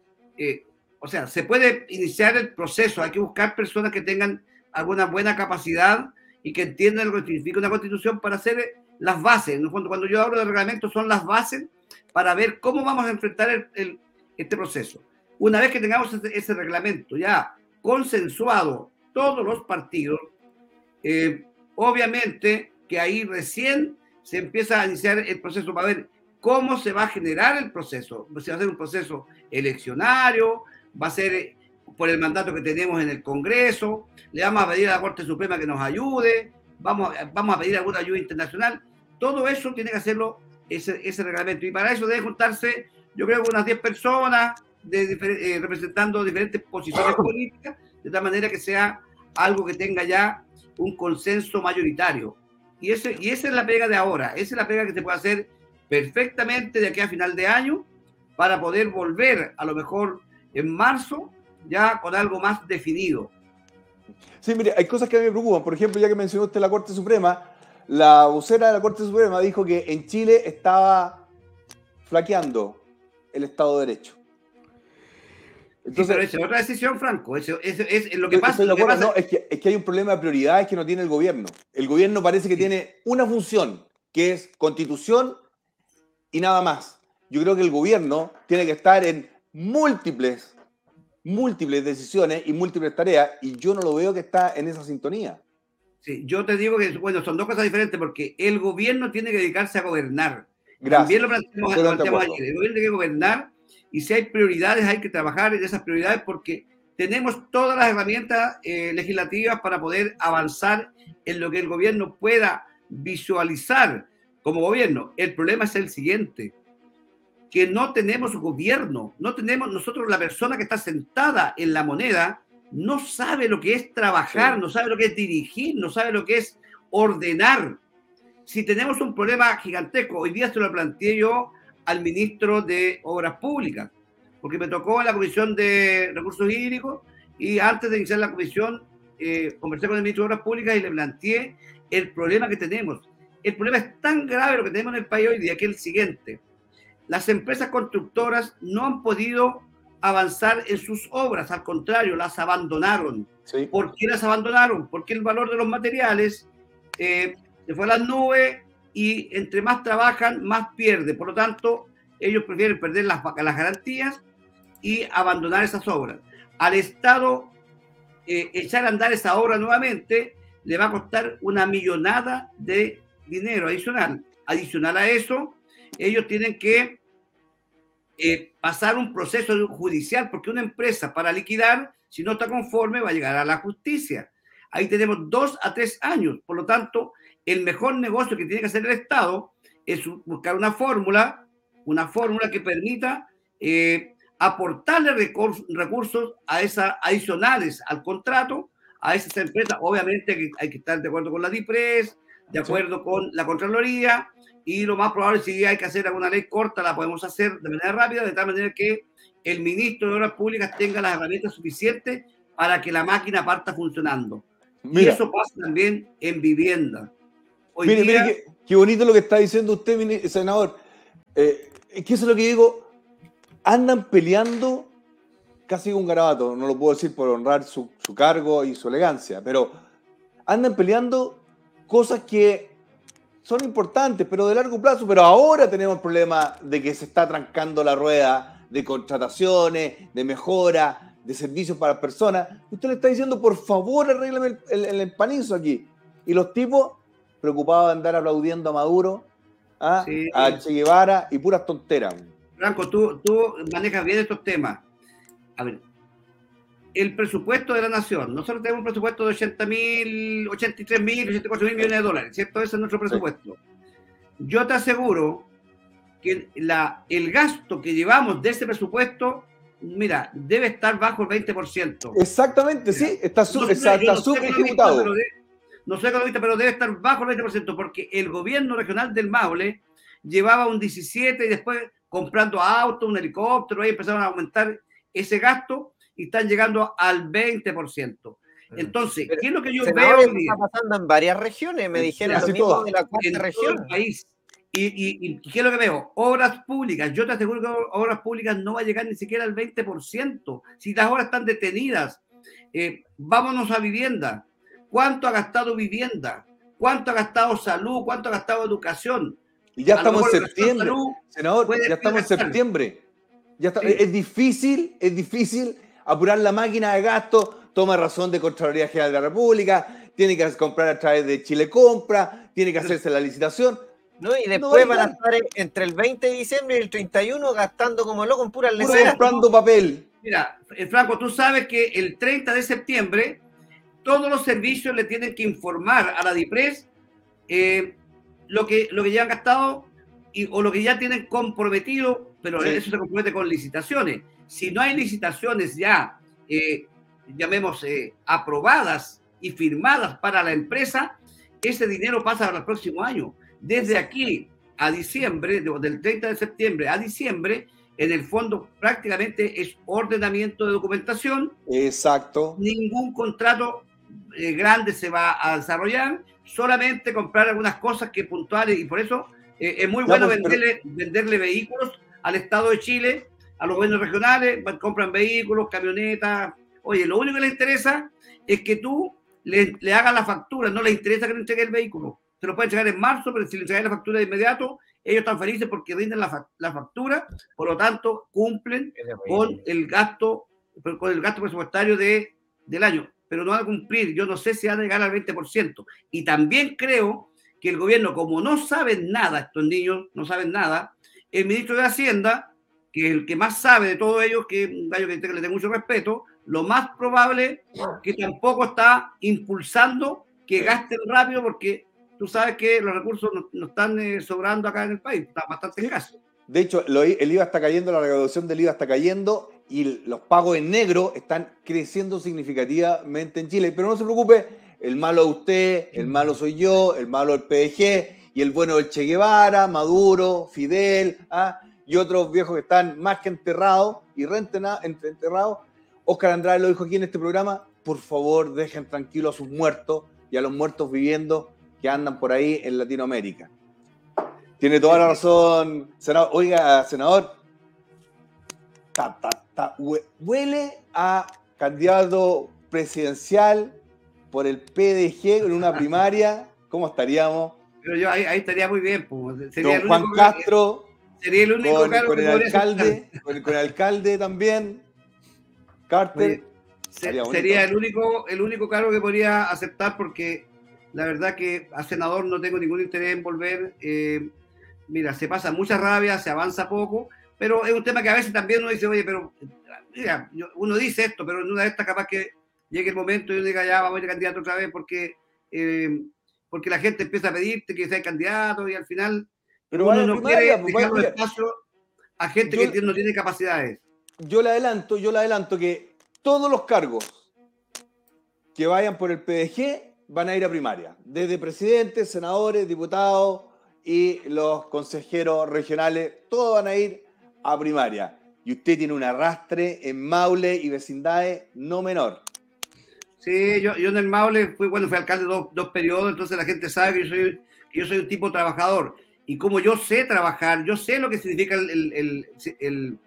Speaker 6: o sea, se puede iniciar el proceso, hay que buscar personas que tengan alguna buena capacidad y que entiendan lo que significa una constitución para hacer las bases. Cuando yo hablo de reglamento son las bases para ver cómo vamos a enfrentar este proceso. Una vez que tengamos ese, reglamento ya consensuado todos los partidos, eh, obviamente que ahí recién se empieza a iniciar el proceso para ver cómo se va a generar el proceso. Si va a ser un proceso eleccionario, va a ser eh, por el mandato que tenemos en el Congreso, le vamos a pedir a la Corte Suprema que nos ayude, vamos, vamos a pedir alguna ayuda internacional. Todo eso tiene que hacerlo ese, ese reglamento. Y para eso debe juntarse, yo creo que unas 10 personas de, eh, representando diferentes posiciones políticas, de tal manera que sea algo que tenga ya un consenso mayoritario. Y, ese, y esa es la pega de ahora, esa es la pega que se puede hacer perfectamente de aquí a final de año para poder volver a lo mejor en marzo ya con algo más definido.
Speaker 2: Sí, mire, hay cosas que a mí me preocupan. Por ejemplo, ya que mencionó usted la Corte Suprema, la vocera de la Corte Suprema dijo que en Chile estaba flaqueando el Estado de Derecho.
Speaker 6: Entonces, sí, pero es otra decisión, Franco. Eso, es lo que pasa.
Speaker 2: No, es que, es que hay un problema de prioridades que no tiene el gobierno. El gobierno parece que tiene una función, que es constitución y nada más. Yo creo que el gobierno tiene que estar en múltiples, múltiples decisiones y múltiples tareas, y yo no lo veo que está en esa sintonía.
Speaker 6: Sí, yo te digo que, bueno, son dos cosas diferentes, porque el gobierno tiene que dedicarse a gobernar. Gracias. También lo planteamos, ayer. El gobierno tiene que gobernar, y si hay prioridades, hay que trabajar en esas prioridades, porque tenemos todas las herramientas eh, legislativas para poder avanzar en lo que el gobierno pueda visualizar como gobierno. El problema es el siguiente que no tenemos gobierno, no tenemos nosotros la persona que está sentada en la moneda, no sabe lo que es trabajar, no sabe lo que es dirigir, no sabe lo que es ordenar. Si tenemos un problema gigantesco, hoy día se lo planteé yo al ministro de Obras Públicas, porque me tocó en la Comisión de Recursos Hídricos y antes de iniciar la comisión eh, conversé con el ministro de Obras Públicas y le planteé el problema que tenemos. El problema es tan grave lo que tenemos en el país hoy día que es el siguiente las empresas constructoras no han podido avanzar en sus obras, al contrario, las abandonaron. ¿Por qué las abandonaron? Porque el valor de los materiales eh, se fue a las nubes y entre más trabajan, más pierden. Por lo tanto, ellos prefieren perder las, las garantías y abandonar esas obras. Al Estado eh, echar a andar esa obra nuevamente le va a costar una millonada de dinero adicional. Adicional a eso, ellos tienen que eh, pasar un proceso judicial, porque una empresa para liquidar, si no está conforme, va a llegar a la justicia. Ahí tenemos dos a tres años. Por lo tanto, el mejor negocio que tiene que hacer el Estado es buscar una fórmula, una fórmula que permita eh, aportarle recursos a esas adicionales al contrato a esas empresas. Obviamente hay que estar de acuerdo con la DIPRES, de acuerdo con la Contraloría, y lo más probable, si hay que hacer alguna ley corta, la podemos hacer de manera rápida, de tal manera que el ministro de Obras Públicas tenga las herramientas suficientes para que la máquina parta funcionando. y eso pasa también en vivienda.
Speaker 2: mire, mire, qué, bonito lo que está diciendo usted, senador. Eh, es que eso es lo que digo. Andan peleando casi un garabato, no lo puedo decir por honrar su, su cargo y su elegancia, pero andan peleando cosas que son importantes, pero de largo plazo. Pero ahora tenemos el problema de que se está trancando la rueda de contrataciones, de mejora, de servicios para personas. Usted le está diciendo, por favor, arréglame el, el, empanizo aquí. Y los tipos preocupados de andar aplaudiendo a Maduro, ¿ah? a Che Guevara y puras tonteras.
Speaker 6: Franco, tú, tú manejas bien estos temas. A ver, el presupuesto de la nación. Nosotros tenemos un presupuesto de 80 mil, 83 mil, 84 mil millones de dólares, ¿cierto? Ese es nuestro presupuesto. Yo te aseguro que la, el gasto que llevamos de ese presupuesto, mira, debe estar bajo el 20%.
Speaker 2: Exactamente, sí, está, su, no, está, no.
Speaker 6: No soy economista, pero debe estar bajo el 20%, porque el gobierno regional del Maule llevaba un 17 y después comprando autos, un helicóptero, ahí empezaron a aumentar ese gasto y están llegando al 20%. Mm. Entonces, ¿qué es lo que yo veo
Speaker 1: hoy Está pasando en varias regiones, me dijeron lo mismo de la cuarta región.
Speaker 6: país. Y, y, ¿qué es lo que veo? Obras públicas. Yo te aseguro que obras públicas no va a llegar ni siquiera al 20%. Si las obras están detenidas, eh, vámonos a vivienda. ¿Cuánto ha gastado vivienda? ¿Cuánto ha gastado salud? ¿Cuánto ha gastado educación?
Speaker 2: Y ya estamos en septiembre. Senador, ya estamos en septiembre. Ya está, Es difícil, es difícil apurar la máquina de gasto, toma razón de Contraloría General de la República, tiene que comprar a través de Chile Compra, tiene que hacerse la licitación.
Speaker 1: No, y después van a estar entre el 20 de diciembre y el 31 gastando como loco en puras
Speaker 2: leceras. comprando papel.
Speaker 6: Mira, eh, Franco, tú sabes que el 30 de septiembre todos los servicios le tienen que informar a la DIPRES eh, lo, que, lo que ya han gastado y, o lo que ya tienen comprometido, pero eso se compromete con licitaciones si no hay licitaciones ya, eh, llamemos, eh, aprobadas y firmadas para la empresa, ese dinero pasa al próximo año. Desde aquí a diciembre, del 30 de septiembre a diciembre, en el fondo prácticamente es ordenamiento de documentación.
Speaker 2: Exacto.
Speaker 6: Ningún contrato eh, grande se va a desarrollar, solamente comprar algunas cosas que puntuales y por eso es muy bueno pues, venderle, venderle vehículos al Estado de Chile a los gobiernos regionales, compran vehículos, camionetas. Oye, lo único que les interesa es que tú le, le hagas la factura, no les interesa que le entregue el vehículo. Se lo pueden entregar en marzo, pero si le entregan la factura de inmediato, ellos están felices porque rinden la, la factura, por lo tanto, cumplen con el gasto, con el gasto presupuestario de, del año. Pero no van a cumplir, yo no sé si van a llegar al 20%. Y también creo que el gobierno, como no saben nada, estos niños no saben nada, el ministro de Hacienda que el que más sabe de todo ello, que un gallo que le tengo mucho respeto, lo más probable que tampoco está impulsando que gasten rápido porque tú sabes que los recursos no, están eh, sobrando acá en el país, está bastante escaso.
Speaker 2: De hecho, el IVA está cayendo, la recaudación del IVA está cayendo y los pagos en negro están creciendo significativamente en Chile. Pero no se preocupe, el malo es usted, el malo soy yo, el malo el PDG y el bueno el Che Guevara, Maduro, Fidel, ¿ah? Y otros viejos que están más que enterrados y enterrados. Oscar Andrade lo dijo aquí en este programa, por favor dejen tranquilos a sus muertos y a los muertos viviendo que andan por ahí en Latinoamérica. Tiene toda la razón, senador. Oiga, senador, huele a candidato presidencial por el PDG en una primaria ¿Cómo estaríamos?
Speaker 6: Pero yo ahí, ahí estaría muy bien. Pues.
Speaker 2: Sería Don Juan Castro.
Speaker 6: Sería el único
Speaker 2: con, con el alcalde, con el, con el, alcalde también. Carter.
Speaker 6: sería el único, el único cargo que podría aceptar porque la verdad que a senador no tengo ningún interés en volver. Eh, mira, se pasa mucha rabia, se avanza poco, pero es un tema que a veces también uno dice, oye, pero mira, uno dice esto, pero en una de estas capaz que llegue el momento y uno diga, ya, vamos a ir candidato otra vez porque, eh, porque la gente empieza a pedirte que seas candidato y al final
Speaker 2: pero
Speaker 6: uno no quiere pues, dejar espacio a gente que no tiene capacidades.
Speaker 2: Yo le adelanto, yo le adelanto que todos los cargos que vayan por el PDG van a ir a primaria, desde presidentes, senadores, diputados y los consejeros regionales, todos van a ir a primaria. Y usted tiene un arrastre en Maule y vecindades no menor.
Speaker 6: Sí, yo, yo en el Maule fui, bueno, fui alcalde dos, dos periodos, entonces la gente sabe que yo soy, que yo soy un tipo trabajador. Y como yo sé trabajar, yo sé lo que significa el, el, el,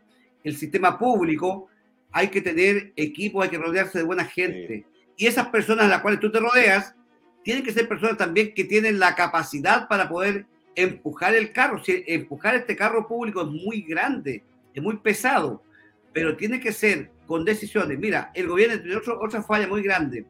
Speaker 6: el sistema público, hay que tener equipo, hay que rodearse de buena gente. Sí. Y esas personas a las cuales tú te rodeas, tienen que ser personas también que tienen la capacidad para poder empujar el carro. Si empujar este carro público es muy grande, es muy pesado, pero tiene que ser con decisiones. Mira, el gobierno tiene otro, otra falla muy grande.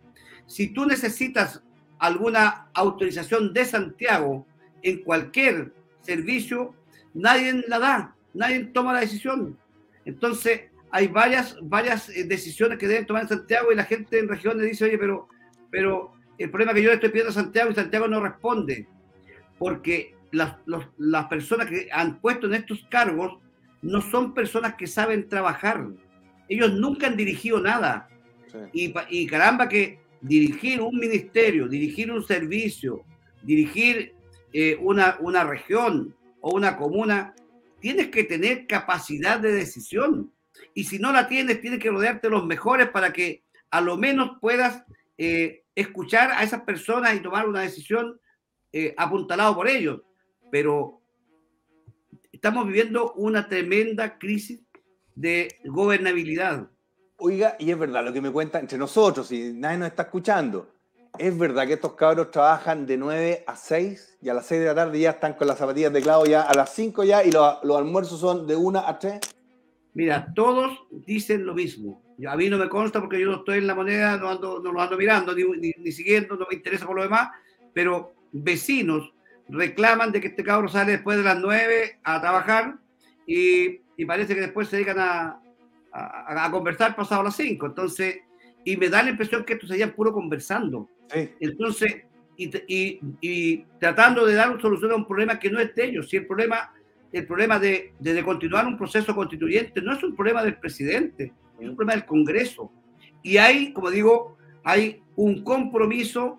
Speaker 6: Si tú necesitas alguna autorización de Santiago en cualquier servicio, nadie la da, nadie toma la decisión. Entonces, hay varias, varias eh, decisiones que deben tomar en Santiago y la gente en regiones dice, oye, pero, pero el problema es que yo le estoy pidiendo a Santiago y Santiago no responde, porque las, los, las personas que han puesto en estos cargos no son personas que saben trabajar. Ellos nunca han dirigido nada. Sí. Y, y caramba que dirigir un ministerio, dirigir un servicio, dirigir eh, una, una región o una comuna, tienes que tener capacidad de decisión. Y si no la tienes, tienes que rodearte de los mejores para que a lo menos puedas eh, escuchar a esas personas y tomar una decisión eh, apuntalado por ellos. Pero estamos viviendo una tremenda crisis de gobernabilidad.
Speaker 2: Oiga, y es verdad lo que me cuenta entre nosotros, y nadie nos está escuchando. ¿Es verdad que estos cabros trabajan de 9 a 6 y a las 6 de la tarde ya están con las zapatillas de clavo ya a las 5 ya y los, los almuerzos son de 1 a 3?
Speaker 6: Mira, todos dicen lo mismo. A mí no me consta porque yo no estoy en la moneda, no, ando, no lo ando mirando ni, ni, ni, siguiendo, no me interesa por lo demás, pero vecinos reclaman de que este cabro sale después de las 9 a trabajar y, y parece que después se dedican a, a, a, conversar pasado las 5. Entonces, y me da la impresión que esto sería puro conversando. Sí. Entonces, y, y, y, tratando de dar una solución a un problema que no es de ellos. Si el problema el problema de, de, de, continuar un proceso constituyente no es un problema del presidente, es un problema del Congreso. Y hay, como digo, hay un compromiso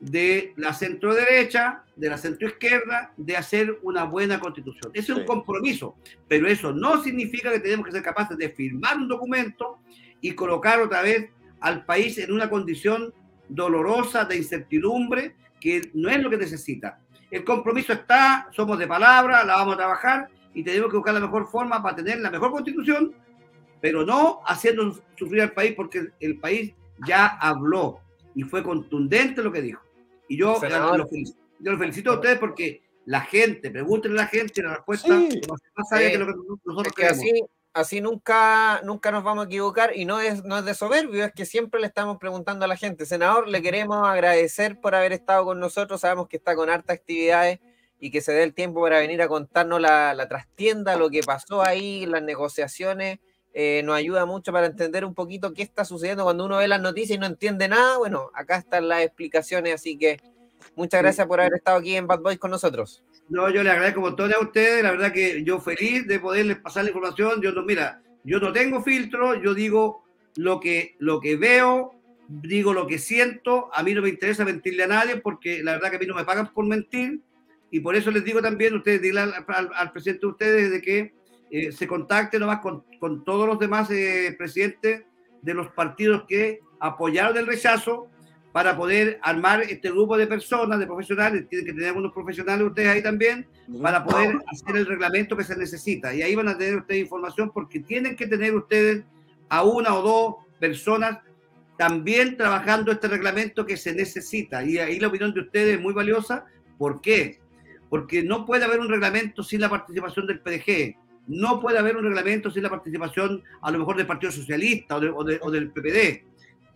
Speaker 6: de la centro derecha, de la centro izquierda, de hacer una buena constitución. Ese es un compromiso, pero eso no significa que tenemos que ser capaces de firmar un documento y colocar otra vez al país en una condición dolorosa de incertidumbre que no es lo que necesita el compromiso está, somos de palabra, la vamos a trabajar y tenemos que buscar la mejor forma para tener la mejor constitución, pero no haciendo sufrir al país porque el país ya habló y fue contundente lo que dijo. Y yo, lo felicito, yo lo felicito a ustedes porque la gente, pregúntenle a la gente la respuesta sí. más allá sí. que lo que nosotros es que.
Speaker 1: Así, así nunca, nunca nos vamos a equivocar y no es, no es de soberbio, es que siempre le estamos preguntando a la gente. Senador, le queremos agradecer por haber estado con nosotros, sabemos que está con hartas actividades y que se dé el tiempo para venir a contarnos la, la trastienda, lo que pasó ahí, las negociaciones. Eh, nos ayuda mucho para entender un poquito qué está sucediendo cuando uno ve las noticias y no entiende nada. Bueno, acá están las explicaciones, así que muchas gracias por haber estado aquí en Bad Boys con nosotros.
Speaker 6: No, yo le agradezco un montón a ustedes, la verdad que yo feliz de poderles pasar la información. Yo no, mira, yo no tengo filtro, yo digo lo que, lo que veo, digo lo que siento, a mí no me interesa mentirle a nadie porque la verdad que a mí no me pagan por mentir y por eso les digo también, ustedes al, al presidente de ustedes de que eh, se contacte nomás con, con todos los demás eh, presidentes de los partidos que apoyaron el rechazo para poder armar este grupo de personas, de profesionales, tienen que tener algunos profesionales ustedes ahí también, para poder hacer el reglamento que se necesita. Y ahí van a tener ustedes información porque tienen que tener ustedes a una o dos personas también trabajando este reglamento que se necesita. Y ahí la opinión de ustedes es muy valiosa. ¿Por qué? Porque no puede haber un reglamento sin la participación del PDG. No puede haber un reglamento sin la participación, a lo mejor, del Partido Socialista o, o del PPD.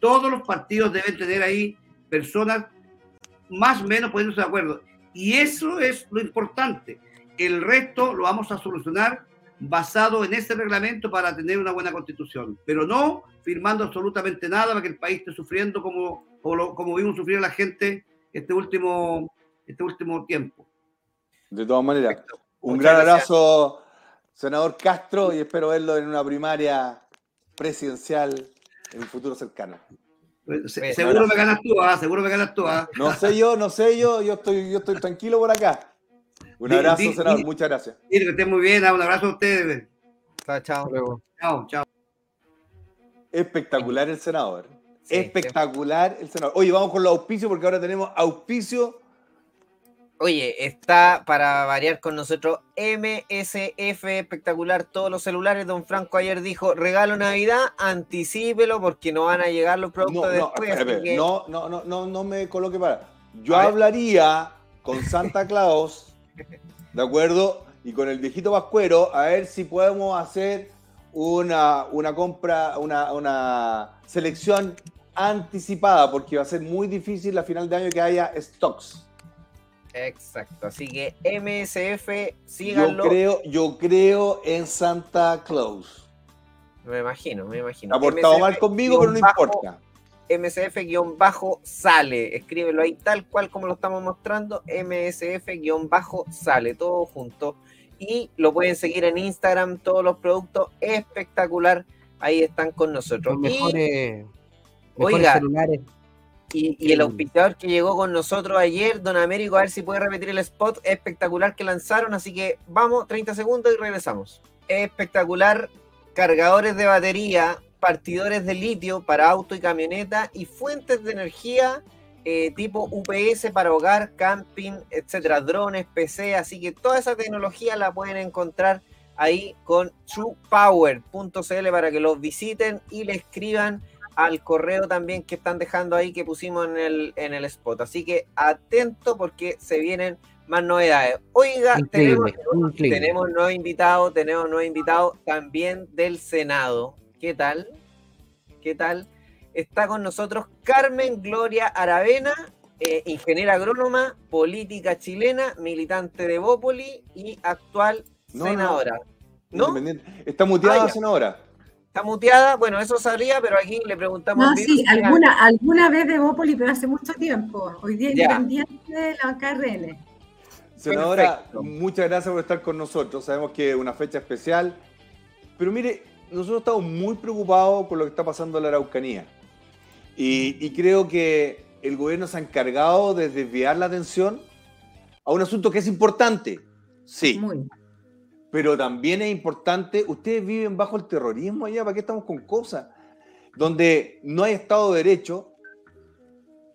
Speaker 6: Todos los partidos deben tener ahí personas más o menos poniéndose de acuerdo. Y eso es lo importante. El resto lo vamos a solucionar basado en ese reglamento para tener una buena constitución, pero no firmando absolutamente nada para que el país esté sufriendo como, como, vimos sufrir la gente este último, este último tiempo.
Speaker 2: De todas maneras, un gran abrazo, senador Castro, y espero verlo en una primaria presidencial en un futuro cercano.
Speaker 6: Pues, seguro me ganas tú, ¿ah? seguro me ganas tú. ¿ah?
Speaker 2: No sé yo, no sé yo, yo estoy, yo estoy tranquilo por acá. Un abrazo, senador, muchas gracias.
Speaker 6: que estén muy bien, ¿ah? un abrazo a ustedes.
Speaker 1: Chao, chao.
Speaker 6: Chao, chao.
Speaker 2: Espectacular el senador. Espectacular el senador. Oye, vamos con los auspicios porque ahora tenemos auspicio.
Speaker 1: Oye, está para variar con nosotros MSF espectacular todos los celulares. Don Franco ayer dijo, regalo Navidad, anticípelo porque no van a llegar los productos
Speaker 2: no,
Speaker 1: después.
Speaker 2: No, no, no, no, no me coloque para. Yo hablaría con Santa Claus, ¿de acuerdo? Y con el viejito Pascuero, a ver si podemos hacer una, una compra, una, una selección anticipada, porque va a ser muy difícil la final de año que haya stocks.
Speaker 1: Exacto, así que MSF, síganlo.
Speaker 2: Yo creo, yo creo en Santa Claus.
Speaker 1: Me imagino, me imagino.
Speaker 2: Ha portado mal conmigo, pero no importa.
Speaker 1: MSF-sale, escríbelo ahí tal cual como lo estamos mostrando, MSF-sale, todo junto y lo pueden seguir en Instagram, todos los productos espectacular, ahí están con nosotros.
Speaker 5: mejores,
Speaker 1: y, oiga, Y, el auspiciador que llegó con nosotros ayer, Don Américo, a ver si puede repetir el spot espectacular que lanzaron, así que vamos, 30 segundos y regresamos. Espectacular, cargadores de batería, partidores de litio para auto y camioneta y fuentes de energía eh, tipo UPS para hogar, camping, etcétera, drones, PC, así que toda esa tecnología la pueden encontrar ahí con truepower.cl para que los visiten y le escriban al correo también que están dejando ahí que pusimos en el, en el spot. Así que atento porque se vienen más novedades. Oiga, tenemos, tenemos nuevo invitado, tenemos nuevo invitado también del Senado. ¿Qué tal? ¿Qué tal? está con nosotros Carmen Gloria Aravena, eh, ingeniera agrónoma, política chilena, militante de Bópoli y actual senadora.
Speaker 2: No, Está muteada, ah, senadora.
Speaker 1: Está muteada, bueno, eso sabría, pero aquí le preguntamos.
Speaker 7: No, sí, alguna, alguna vez de Bópoli, pero hace mucho tiempo. Hoy día independiente de la KRN.
Speaker 2: Senadora, muchas gracias por estar con nosotros. Sabemos que es una fecha especial, pero mire, nosotros estamos muy preocupados con lo que está pasando en la Araucanía. Y, creo que el gobierno se ha encargado de desviar la atención a un asunto que es importante, sí. Pero también es importante, ustedes viven bajo el terrorismo allá, ¿para qué estamos con cosas? Donde no hay Estado de Derecho,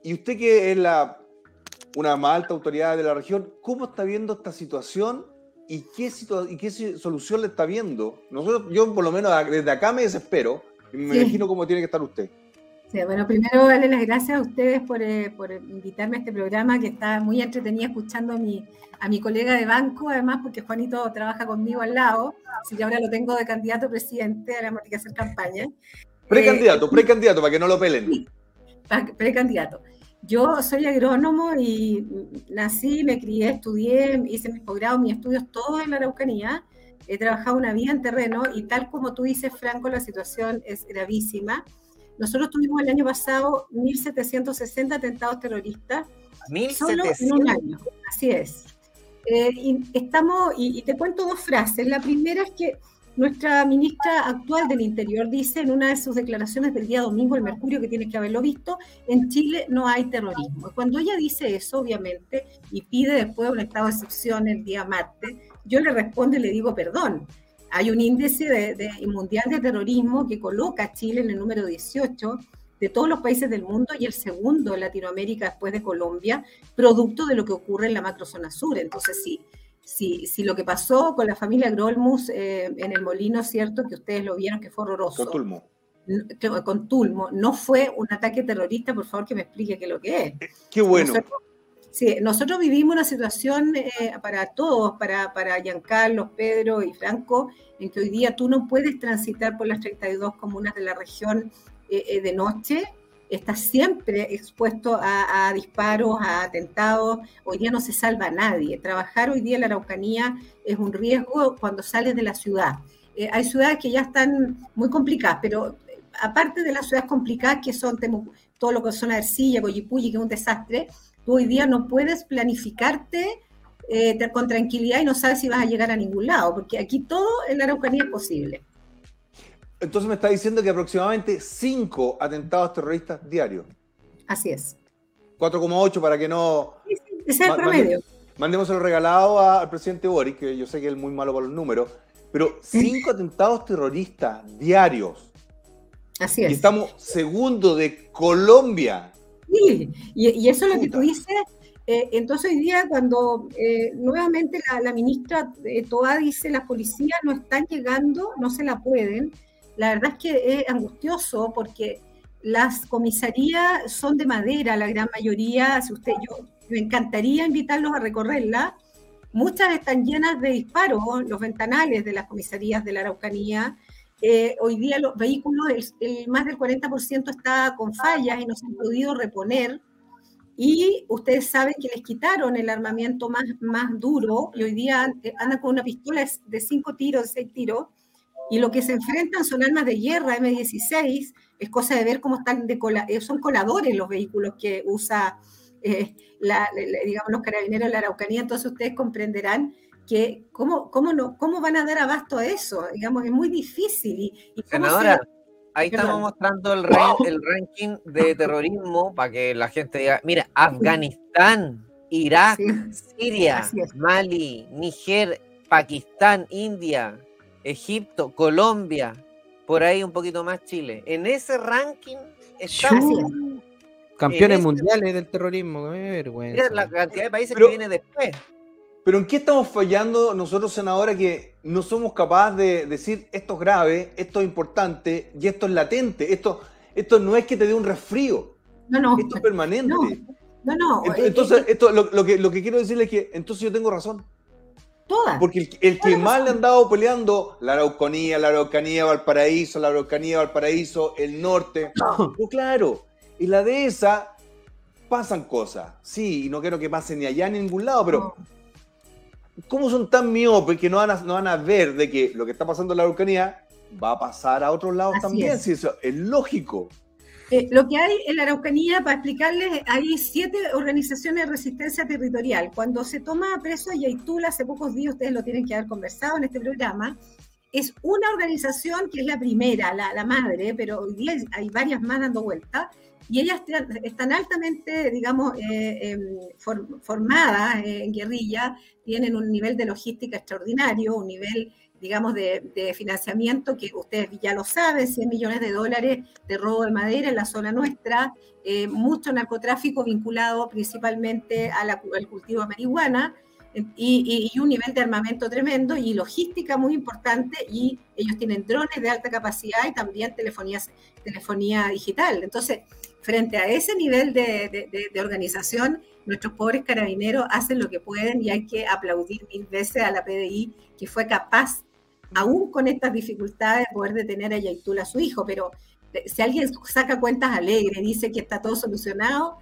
Speaker 2: y usted que es la, una más alta autoridad de la región, ¿cómo está viendo esta situación y qué, y qué solución le está viendo? Nosotros, yo por lo menos desde acá me desespero, y me imagino cómo tiene que estar usted.
Speaker 7: Sí, bueno, primero darle las gracias a ustedes por, eh, por, invitarme a este programa que está muy entretenida escuchando mi, a mi colega de banco, además porque Juanito trabaja conmigo al lado, así que ahora lo tengo de candidato presidente, ahora que hacer campaña.
Speaker 2: Precandidato, eh, precandidato, para que no lo pelen.
Speaker 7: precandidato. Yo soy agrónomo y nací, me crié, estudié, hice mis posgrados, mis estudios todos en la Araucanía. He trabajado una vida en terreno y tal como tú dices, Franco, la situación es gravísima. Nosotros tuvimos el año pasado 1.760 atentados terroristas. Solo en un año, así es. Eh, y estamos, y, te cuento dos frases. La primera es que nuestra ministra actual del Interior dice en una de sus declaraciones del día domingo, el Mercurio, que tiene que haberlo visto, en Chile no hay terrorismo. Cuando ella dice eso, obviamente, y pide después un estado de excepción el día martes, yo le respondo y le digo perdón. Hay un índice de, mundial de terrorismo que coloca a Chile en el número 18 de todos los países del mundo y el segundo en Latinoamérica después de Colombia, producto de lo que ocurre en la macrozona sur. Entonces, sí, si, si lo que pasó con la familia Grolmus eh, en el molino, ¿cierto? Que ustedes lo vieron que fue horroroso. con Tulmo, no fue un ataque terrorista, por favor que me explique qué es lo que es.
Speaker 2: Qué bueno.
Speaker 7: Sí, nosotros vivimos una situación eh, para todos, para, para Giancarlo, Pedro y Franco, en que hoy día tú no puedes transitar por las 32 comunas de la región eh, eh, de noche, estás siempre expuesto a, disparos, a atentados, hoy día no se salva a nadie. Trabajar hoy día en la Araucanía es un riesgo cuando sales de la ciudad. hay ciudades que ya están muy complicadas, pero aparte de las ciudades complicadas que son todo lo que son Arcilla, Coyipulli, que es un desastre, Tú hoy día no puedes planificarte eh, con tranquilidad y no sabes si vas a llegar a ningún lado, porque aquí todo en la Araucanía es posible.
Speaker 2: Entonces me está diciendo que aproximadamente cinco atentados terroristas diarios.
Speaker 7: Así es.
Speaker 2: 4,8 para que no...
Speaker 7: Sí, sí, ese es el promedio.
Speaker 2: Mandemos el regalado al presidente Boris, que yo sé que es muy malo para los números, pero cinco atentados terroristas diarios.
Speaker 7: Así es.
Speaker 2: Y estamos segundo de Colombia.
Speaker 7: Sí, y, eso es lo que tú dices. Eh, entonces hoy día cuando eh, nuevamente la, ministra eh, Toa dice las policías no están llegando, no se la pueden, la verdad es que es angustioso porque las comisarías son de madera, la gran mayoría, si usted, yo me encantaría invitarlos a recorrerla, muchas están llenas de disparos, los ventanales de las comisarías de la Araucanía, eh, hoy día los vehículos, el, más del 40% está con fallas y no se han podido reponer. Y ustedes saben que les quitaron el armamento más, más duro y hoy día andan con una pistola de 5 tiros, de 6 tiros. Y lo que se enfrentan son armas de guerra M16. Es cosa de ver cómo están, de eh, son coladores los vehículos que usa, digamos, los carabineros de la Araucanía. Entonces ustedes comprenderán que cómo, cómo, no, cómo van a dar abasto a eso, digamos, es muy difícil. Y,
Speaker 1: Senadora, ahí estamos mostrando el, el ranking de terrorismo para que la gente diga, mira, Afganistán, Irak, Siria, Mali, Niger, Pakistán, India, Egipto, Colombia, por ahí un poquito más Chile. En ese ranking estamos...
Speaker 5: Campeones mundiales del terrorismo, qué vergüenza.
Speaker 1: Mira la cantidad de países que viene después.
Speaker 2: Pero ¿en qué estamos fallando nosotros, senadora, que no somos capaces de decir esto es grave, esto es importante y esto es latente? Esto, esto no es que te dé un resfrío.
Speaker 7: No, no.
Speaker 2: Esto es permanente.
Speaker 7: No, no.
Speaker 2: Entonces, esto, lo, que, lo que quiero decirle es que entonces yo tengo razón.
Speaker 7: Todas.
Speaker 2: Porque el, que más le han dado peleando, la Araucanía, la Araucanía, Valparaíso, la Araucanía, Valparaíso, el norte. Pues claro, y la de esa pasan cosas. Sí, y no quiero que pase ni allá ni en ningún lado, pero ¿cómo son tan miopes que no van, a, no van a ver de que lo que está pasando en la Araucanía va a pasar a otros lados también? Es. Eso es lógico.
Speaker 7: Eh, lo que hay en la Araucanía, para explicarles, hay siete organizaciones de resistencia territorial. Cuando se toma preso a Yaitula, hace pocos días ustedes lo tienen que haber conversado en este programa, es una organización que es la primera, la, madre, pero hoy día hay varias más dando vuelta, y ellas están altamente, digamos, eh, em, formadas en guerrilla, tienen un nivel de logística extraordinario, un nivel, digamos, de, financiamiento que ustedes ya lo saben, 100 millones de dólares de robo de madera en la zona nuestra, eh, mucho narcotráfico vinculado principalmente al cultivo de marihuana, y, un nivel de armamento tremendo y logística muy importante y ellos tienen drones de alta capacidad y también telefonía, telefonía digital. Entonces, frente a ese nivel de, organización, nuestros pobres carabineros hacen lo que pueden y hay que aplaudir mil veces a la PDI que fue capaz, aún con estas dificultades, de poder detener a Yaitul, a su hijo. Pero eh, si alguien saca cuentas alegres, dice que está todo solucionado,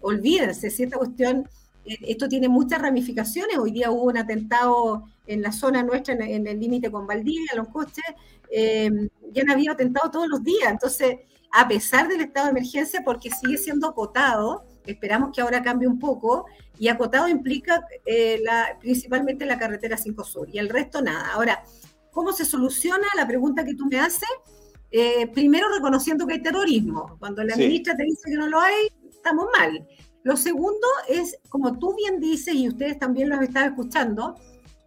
Speaker 7: olvídense, si esta cuestión, eh, esto tiene muchas ramificaciones. Hoy día hubo un atentado en la zona nuestra, en, el límite con Valdivia, los coches, eh, ya han habido atentados todos los días. Entonces, a pesar del estado de emergencia, porque sigue siendo acotado. Esperamos que ahora cambie un poco. Y acotado implica principalmente la carretera 5 Sur y el resto nada. Ahora, ¿cómo se soluciona la pregunta que tú me haces? Eh, primero, reconociendo que hay terrorismo. Cuando la ministra te dice que no lo hay, estamos mal. Lo segundo es, como tú bien dices, y ustedes también lo están escuchando,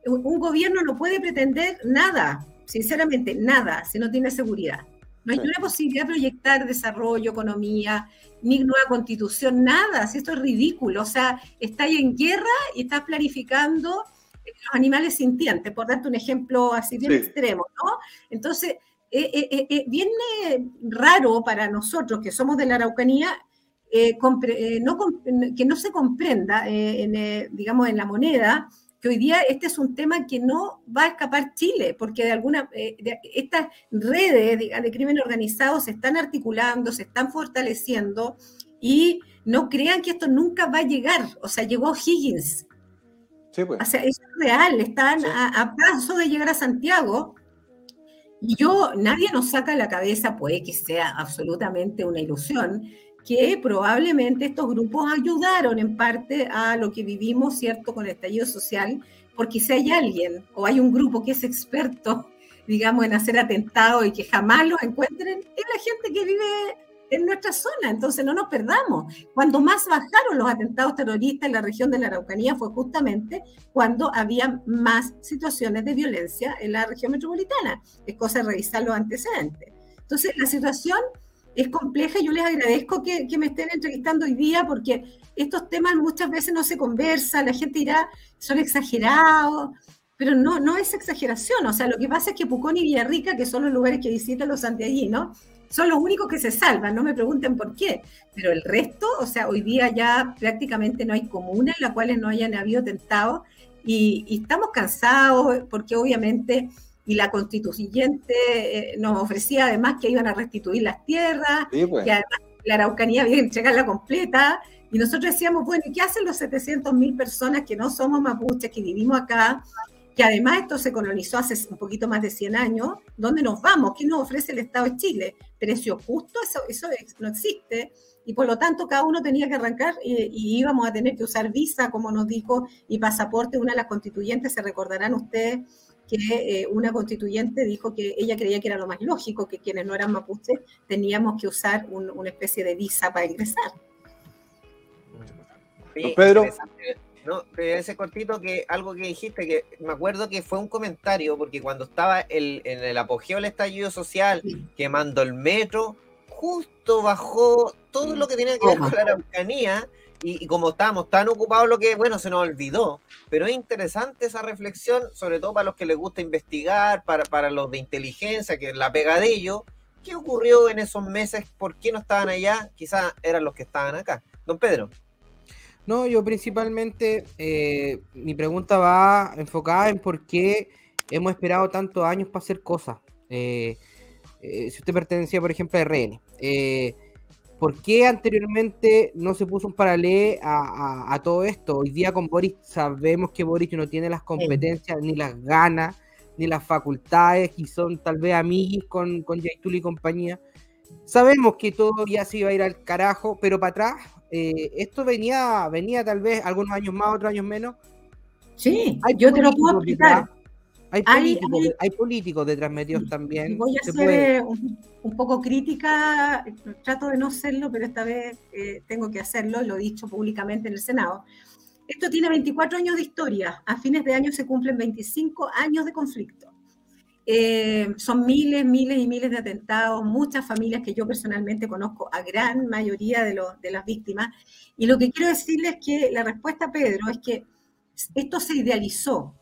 Speaker 7: un gobierno no puede pretender nada, sinceramente, nada, si no tiene seguridad. No hay una posibilidad de proyectar desarrollo, economía, ni nueva constitución, nada. Si esto es ridículo. O sea, ahí en guerra y estás planificando los animales sintientes, por darte un ejemplo así bien extremo, ¿no? Entonces, eh, eh, eh, viene raro para nosotros que somos de la Araucanía no, que no se comprenda, en, digamos, en la moneda, que hoy día este es un tema que no va a escapar Chile, porque de alguna estas redes de, de, crimen organizado se están articulando, se están fortaleciendo y no crean que esto nunca va a llegar. O sea, llegó Higgins. Sí, pues. O sea, es real, están a, paso de llegar a Santiago. Y yo, nadie nos saca la cabeza, puede que sea absolutamente una ilusión, que probablemente estos grupos ayudaron en parte a lo que vivimos, ¿cierto?, con el estallido social, porque si hay alguien o hay un grupo que es experto, digamos, en hacer atentados y que jamás los encuentren, es la gente que vive en nuestra zona, entonces no nos perdamos. Cuando más bajaron los atentados terroristas en la región de la Araucanía fue justamente cuando había más situaciones de violencia en la región metropolitana. Es cosa de revisar los antecedentes. Entonces, la situación es compleja yo les agradezco que, que, me estén entrevistando hoy día porque estos temas muchas veces no se conversan, la gente dirá, son exagerados, pero no, no es exageración. O sea, lo que pasa es que Pucón y Villarrica, que son los lugares que visitan los santiaguinos, son los únicos que se salvan, no me pregunten por qué, pero el resto, o sea, hoy día ya prácticamente no hay comuna en la cual no hayan habido tentados y, estamos cansados porque obviamente y la constituyente eh, nos ofrecía además que iban a restituir las tierras, pues. que además la Araucanía había que entregarla completa, y nosotros decíamos, bueno, ¿y qué hacen los 700 mil personas que no somos mapuches, que vivimos acá, que además esto se colonizó hace un poquito más de 100 años, ¿dónde nos vamos? ¿Qué nos ofrece el Estado de Chile? ¿Precio justo? Eso, eso no existe. Y por lo tanto, cada uno tenía que arrancar y, íbamos a tener que usar visa, como nos dijo, y pasaporte. Una de las constituyentes, se recordarán ustedes que eh, una constituyente dijo que ella creía que era lo más lógico, que quienes no eran mapuches teníamos que usar una especie de visa para ingresar.
Speaker 1: Pedro. No, ese cortito que algo que dijiste, que me acuerdo que fue un comentario, porque cuando estaba el, en el apogeo del estallido social, quemando el metro, justo bajó todo lo que tenía que ver con la Araucanía, y, como estábamos tan ocupados, lo que, bueno, se nos olvidó. Pero es interesante esa reflexión, sobre todo para los que les gusta investigar, para, para los de inteligencia, que es la pega de ellos. ¿Qué ocurrió en esos meses? ¿Por qué no estaban allá? Quizás eran los que estaban acá. Don Pedro.
Speaker 5: No, yo principalmente, eh, mi pregunta va enfocada en por qué hemos esperado tantos años para hacer cosas. Eh, eh, si usted pertenecía, por ejemplo, a RN, ¿por qué anteriormente no se puso un paralelo a, todo esto? Hoy día con Boris sabemos que Boris no tiene las competencias, ni las ganas, ni las facultades, y son tal vez amiguis con, con y compañía. Sabemos que todo ya se iba a ir al carajo, pero para atrás eh, esto venía, venía tal vez algunos años más, otros años menos.
Speaker 7: Sí, yo te lo puedo explicar.
Speaker 5: Hay políticos, hay, políticos detrás metidos también.
Speaker 7: Voy a ser eh, un, poco crítica, trato de no serlo, pero esta vez eh, tengo que hacerlo, lo he dicho públicamente en el Senado. Esto tiene 24 años de historia, a fines de año se cumplen 25 años de conflicto. Eh, son miles, miles y miles de atentados, muchas familias que yo personalmente conozco, a gran mayoría de, los, de las víctimas. Y lo que quiero decirles es que la respuesta, Pedro, es que esto se idealizó.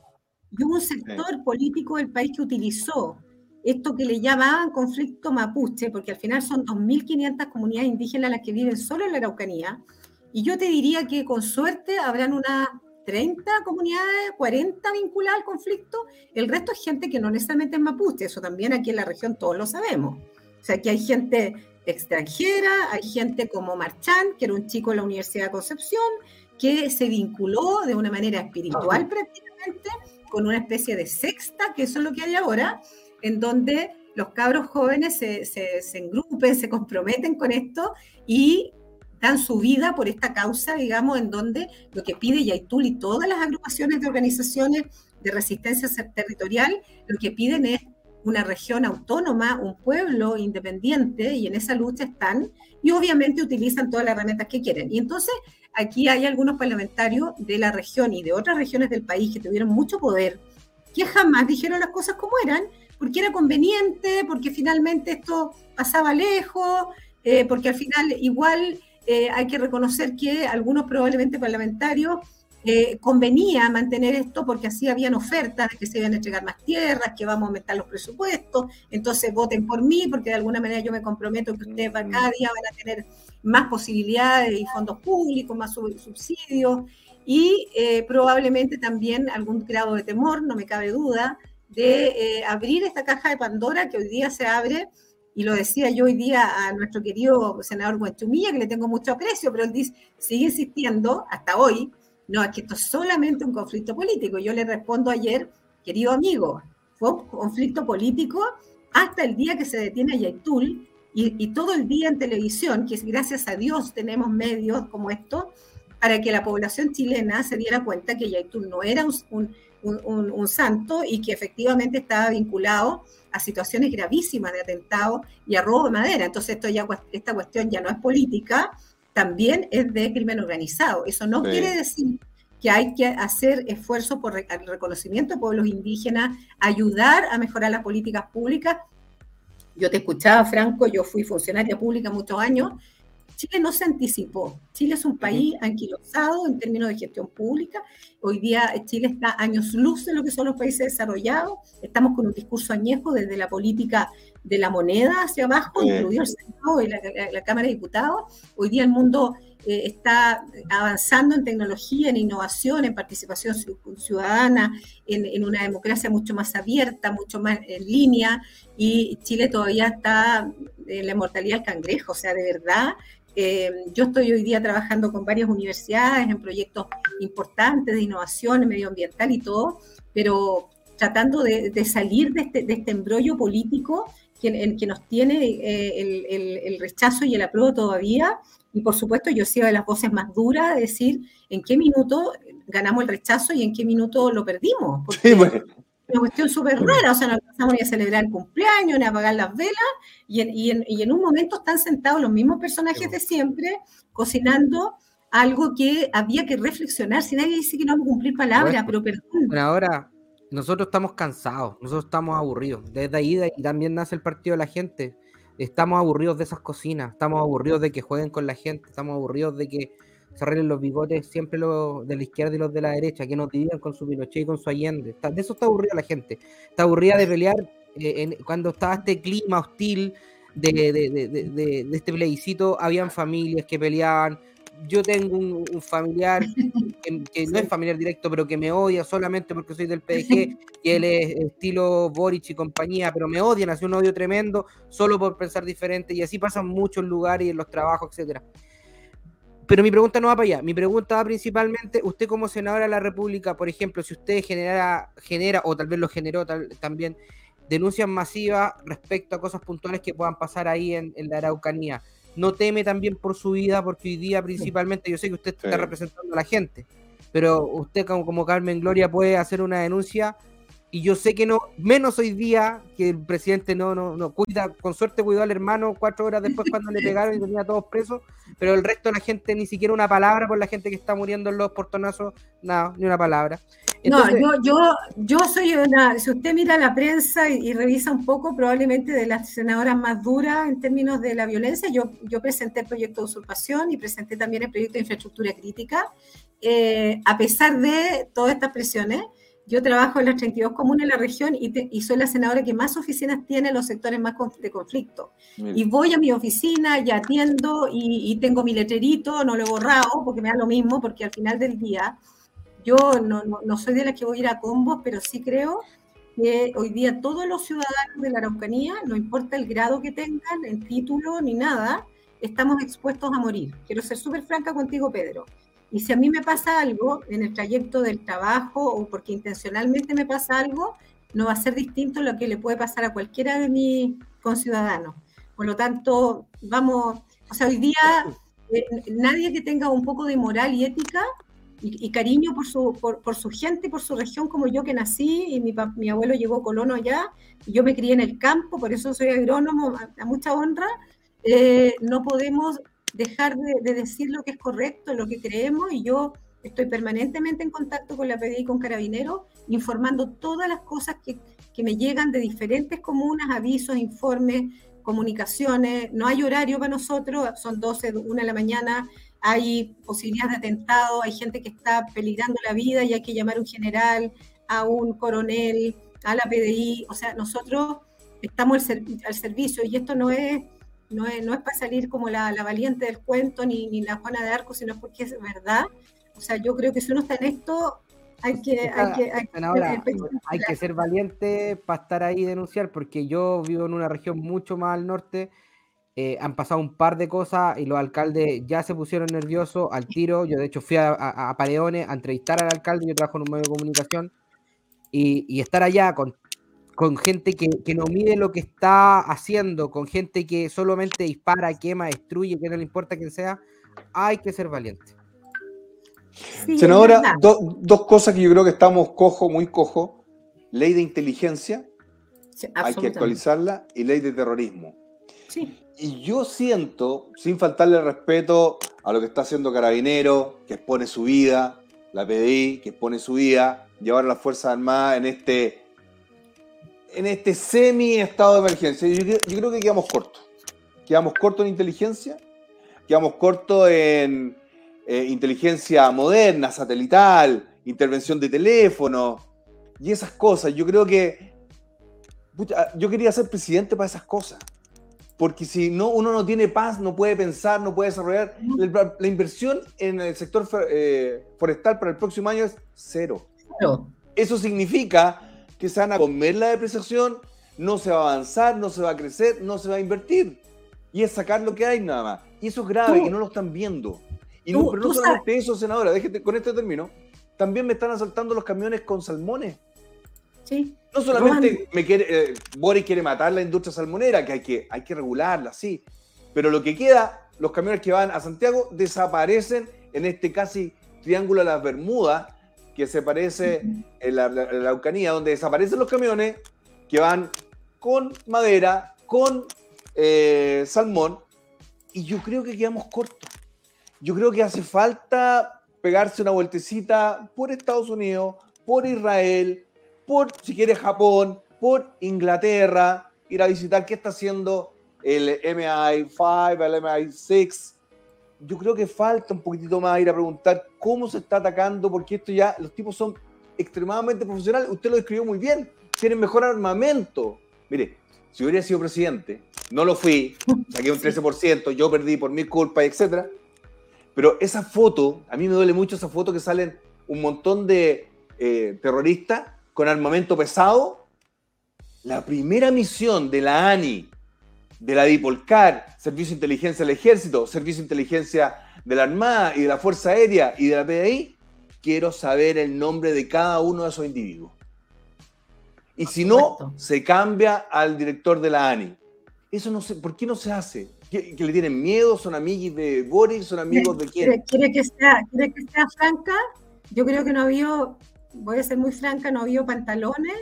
Speaker 7: Y hubo un sector político del país que utilizó esto que le llamaban conflicto mapuche, porque al final son 2.500 comunidades indígenas las que viven solo en la Araucanía. Y yo te diría que con suerte habrán unas 30 comunidades, 40 vinculadas al conflicto, el resto es gente que no necesariamente es mapuche, eso también aquí en la región todos lo sabemos. O sea, que hay gente extranjera, hay gente como Marchán, que era un chico de la Universidad de Concepción, que se vinculó de una manera espiritual prácticamente con una especie de sexta, que eso es lo que hay ahora, en donde los cabros jóvenes se, se, se engrupen, se comprometen con esto y dan su vida por esta causa, digamos, en donde lo que pide Yaitul y todas las agrupaciones de organizaciones de resistencia territorial, lo que piden es una región autónoma, un pueblo independiente, y en esa lucha están, y obviamente utilizan todas las herramientas que quieren. Y entonces aquí hay algunos parlamentarios de la región y de otras regiones del país que tuvieron mucho poder, que jamás dijeron las cosas como eran, porque era conveniente, porque finalmente esto pasaba lejos, eh, porque al final igual eh, hay que reconocer que algunos probablemente parlamentarios eh, convenía mantener esto porque así habían ofertas de que se iban a entregar más tierras, que vamos a aumentar los presupuestos, entonces voten por mí porque de alguna manera yo me comprometo que ustedes cada día van a tener más posibilidades y fondos públicos, más subsidios y eh, probablemente también algún grado de temor, no me cabe duda, de eh, abrir esta caja de Pandora que hoy día se abre y lo decía yo hoy día a nuestro querido senador Guanchumilla, que le tengo mucho aprecio, pero él dice, sigue insistiendo hasta hoy, no, es que esto es solamente un conflicto político. Yo le respondo ayer, querido amigo, fue un conflicto político hasta el día que se detiene a Yaitul y, todo el día en televisión, que gracias a Dios tenemos medios como estos, para que la población chilena se diera cuenta que Yaitul no era un, un, santo y que efectivamente estaba vinculado a situaciones gravísimas de atentado y a robo de madera. Entonces esto ya, esta cuestión ya no es política, también es de crimen organizado. Eso no quiere decir que hay que hacer esfuerzos por el reconocimiento de pueblos indígenas, ayudar a mejorar las políticas públicas. Yo te escuchaba, Franco, yo fui funcionaria pública muchos años Chile no se anticipó. Chile es un país anquilosado en términos de gestión pública. Hoy día Chile está años luz de lo que son los países desarrollados. Estamos con un discurso añejo desde la política de la moneda hacia abajo, incluido el Senado y la, Cámara de Diputados. Hoy día el mundo eh, está avanzando en tecnología, en innovación, en participación ciudadana, en, en, una democracia mucho más abierta, mucho más en línea, y Chile todavía está en la mortalidad del cangrejo, o sea, de verdad, eh, yo estoy hoy día trabajando con varias universidades en proyectos importantes de innovación medioambiental y todo, pero tratando de, salir de este, de este, embrollo político que, en, que nos tiene eh, el, rechazo y el apruebo todavía. Y por supuesto yo sigo de las voces más duras de decir en qué minuto ganamos el rechazo y en qué minuto lo perdimos. Porque, una cuestión súper rara, o sea, no empezamos ni a celebrar el cumpleaños, ni a apagar las velas, y en, y, en, y en, un momento están sentados los mismos personajes de siempre, cocinando algo que había que reflexionar, si nadie dice que no vamos a cumplir palabras, pero perdón.
Speaker 5: Bueno, ahora, nosotros estamos cansados, nosotros estamos aburridos, desde ahí y también nace el partido de la gente, estamos aburridos de esas cocinas, estamos aburridos de que jueguen con la gente, estamos aburridos de que se arreglen los bigotes siempre los de la izquierda y los de la derecha, que nos dividan con su Pinochet y con su Allende. de eso está aburrida la gente. Está aburrida de pelear eh, cuando estaba este clima hostil de, de, este plebiscito, habían familias que peleaban. Yo tengo un, familiar que, no es familiar directo, pero que me odia solamente porque soy del PDG y él es estilo Boric y compañía, pero me odian, hace un odio tremendo solo por pensar diferente y así pasan muchos lugares y en los trabajos, etcétera. Pero mi pregunta no va para allá. Mi pregunta va principalmente, usted como senadora de la República, por ejemplo, si usted genera, genera o tal vez lo generó también, denuncias masivas respecto a cosas puntuales que puedan pasar ahí en, la Araucanía, ¿no teme también por su vida? Porque hoy día principalmente, yo sé que usted está representando a la gente, pero usted como, como Carmen Gloria puede hacer una denuncia y yo sé que no, menos hoy día, que el presidente no, no, no cuida, con suerte cuidó al hermano cuatro horas después cuando le pegaron y tenía a todos presos, pero el resto de la gente ni siquiera una palabra por la gente que está muriendo en los portonazos, nada, ni una palabra.
Speaker 7: no, yo, yo, yo soy una, si usted mira la prensa y, revisa un poco, probablemente de las senadoras más duras en términos de la violencia, yo, yo presenté el proyecto de usurpación y presenté también el proyecto de infraestructura crítica, eh, a pesar de todas estas presiones. Yo trabajo en las 32 comunas de la región y, soy la senadora que más oficinas tiene en los sectores más de conflicto. Y voy a mi oficina y atiendo y, tengo mi letrerito, no lo he borrado porque me da lo mismo, porque al final del día yo no, no, soy de las que voy a ir a combos, pero sí creo que hoy día todos los ciudadanos de la Araucanía, no importa el grado que tengan, el título ni nada, estamos expuestos a morir. Quiero ser súper franca contigo, Pedro. Y si a mí me pasa algo en el trayecto del trabajo o porque intencionalmente me pasa algo, no va a ser distinto lo que le puede pasar a cualquiera de mis conciudadanos. Por lo tanto, vamos, o sea, hoy día eh, nadie que tenga un poco de moral y ética y, cariño por su, por, su gente, por su región, como yo que nací y mi, mi abuelo llegó colono allá, y yo me crié en el campo, por eso soy agrónomo, a, mucha honra, eh, no podemos dejar de, decir lo que es correcto, lo que creemos, y yo estoy permanentemente en contacto con la PDI y con Carabineros, informando todas las cosas que, que me llegan de diferentes comunas, avisos, informes, comunicaciones. No hay horario para nosotros, son 12, 1 de la mañana hay posibilidades de atentado, hay gente que está peligrando la vida y hay que llamar a un general, a un coronel, a la PDI. O sea, nosotros estamos al, servicio y esto no es, no es, no es para salir como la, valiente del cuento ni, ni, la Juana de Arco, sino porque es verdad. O sea, yo creo que si uno está en esto, hay que, hay que,
Speaker 5: hay que ser valiente para estar ahí y denunciar, porque yo vivo en una región mucho más al norte. Eh, han pasado un par de cosas y los alcaldes ya se pusieron nerviosos al tiro. Yo, de hecho, fui a, a, Paredones a entrevistar al alcalde. Yo trabajo en un medio de comunicación y, y estar allá con, con gente que, que, no mide lo que está haciendo, con gente que solamente dispara, quema, destruye, que no le importa quién sea. Hay que ser valiente.
Speaker 2: Senadora, dos cosas que yo creo que estamos cojo, muy cojo. Ley de inteligencia, hay que actualizarla, y ley de terrorismo. Y yo siento, sin faltarle respeto a lo que está haciendo Carabinero, que expone su vida, la PDI, que expone su vida, llevar a las Fuerzas Armadas en este, en este semi-estado de emergencia. Yo, yo creo que quedamos cortos. Quedamos cortos en inteligencia, quedamos cortos en eh, inteligencia moderna, satelital, intervención de teléfono y esas cosas. Yo creo que yo quería ser presidente para esas cosas. Porque si no, uno no tiene paz, no puede pensar, no puede desarrollar. La, inversión en el sector eh, forestal para el próximo año es cero. Eso significa que se van a comer la depreciación, no se va a avanzar, no se va a crecer, no se va a invertir. Y es sacar lo que hay nada más. Y eso es grave y no lo están viendo. Y no, pero no solamente eso, senadora, déjate, con este término, también me están asaltando los camiones con salmones.
Speaker 7: Sí.
Speaker 2: No solamente me quiere, eh, Boris quiere matar la industria salmonera, que hay, que hay que regularla, sí. Pero lo que queda, los camiones que van a Santiago desaparecen en este casi triángulo de las Bermudas, que se parece en la, la, donde desaparecen los camiones que van con madera, con eh, salmón, y yo creo que quedamos cortos yo creo que hace falta pegarse una vueltecita por Estados Unidos, por Israel, por, si quiere, Japón, por Inglaterra, ir a visitar qué está haciendo el MI5, el MI6. Yo creo que falta un poquitito más ir a preguntar cómo se está atacando, porque esto ya, los tipos son extremadamente profesionales. Usted lo describió muy bien, tienen mejor armamento. Mire, si hubiera sido presidente, no lo fui, saqué un 13%, yo perdí por mi culpa, etcétera pero esa foto, a mí me duele mucho esa foto que salen un montón de eh, terroristas con armamento pesado. La primera misión de la ANI, de la DIPOLCAR, Servicio de Inteligencia del Ejército, Servicio de Inteligencia de la Armada y de la Fuerza Aérea y de la PDI, quiero saber el nombre de cada uno de esos individuos. Y si no, se cambia al director de la ANI. Eso no sé, ¿por qué no se hace? que, le tienen miedo, son amigos de Boris, son amigos de quién.
Speaker 7: ¿Quiere que, sea, ¿Quiere que sea franca? Yo creo que no había, voy a ser muy franca, no había pantalones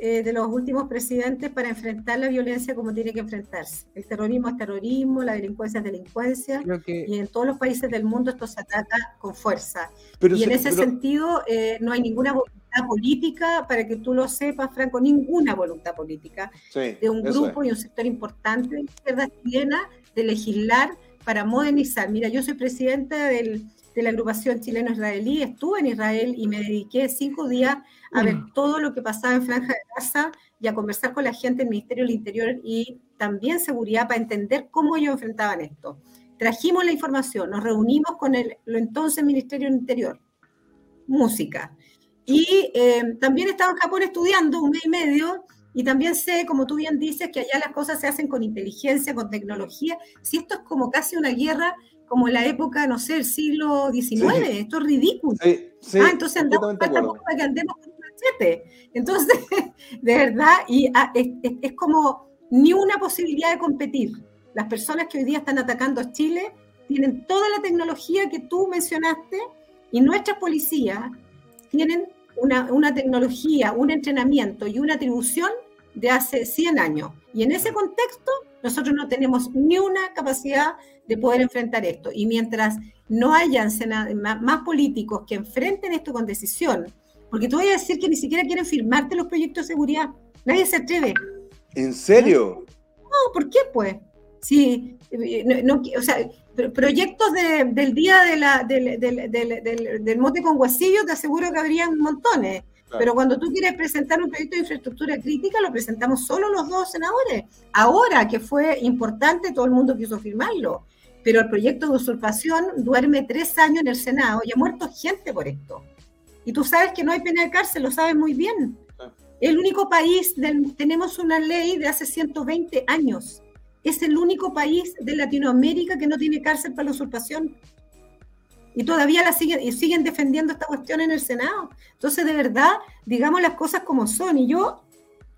Speaker 7: eh, de los últimos presidentes para enfrentar la violencia como tiene que enfrentarse. El terrorismo es terrorismo, la delincuencia es delincuencia, y en todos los países del mundo esto se ataca con fuerza. y en ese sentido eh, no hay ninguna voluntad política, para que tú lo sepas, Franco, ninguna voluntad política de un grupo y un sector importante de la izquierda chilena de legislar para modernizar. Mira, yo soy presidenta del de la agrupación chileno-israelí, estuve en Israel y me dediqué cinco días a ver mm. todo lo que pasaba en Franja de Gaza y a conversar con la gente del Ministerio del Interior y también seguridad para entender cómo ellos enfrentaban esto. Trajimos la información, nos reunimos con el lo entonces Ministerio del Interior, música. Y eh, también estaba en Japón estudiando un mes y medio y también sé, como tú bien dices, que allá las cosas se hacen con inteligencia, con tecnología. Si esto es como casi una guerra como la época, no sé, el siglo XIX. Esto es ridículo. ah, entonces andamos para que andemos con un machete. Entonces, de verdad, y ah, es, como ni una posibilidad de competir. Las personas que hoy día están atacando a Chile tienen toda la tecnología que tú mencionaste y nuestras policías tienen una, una tecnología, un entrenamiento y una atribución de hace 100 años. Y en ese contexto, nosotros no tenemos ni una capacidad de poder enfrentar esto. Y mientras no hayan más políticos que enfrenten esto con decisión, porque tú voy a decir que ni siquiera quieren firmarte los proyectos de seguridad, nadie se atreve.
Speaker 2: ¿En serio?
Speaker 7: No, ¿por qué pues? Sí, no, o sea, proyectos del día de la, del, del, del, del, mote con guasillo, te aseguro que habrían montones. Pero cuando tú quieres presentar un proyecto de infraestructura crítica, lo presentamos solo los dos senadores. Ahora que fue importante, todo el mundo quiso firmarlo. Pero el proyecto de usurpación duerme tres años en el Senado y ha muerto gente por esto. Y tú sabes que no hay pena de cárcel, lo sabes muy bien. El único país, del, tenemos una ley de hace 120 años. Es el único país de Latinoamérica que no tiene cárcel para la usurpación y todavía la siguen, y siguen defendiendo esta cuestión en el Senado. Entonces, de verdad, digamos las cosas como son. Y yo,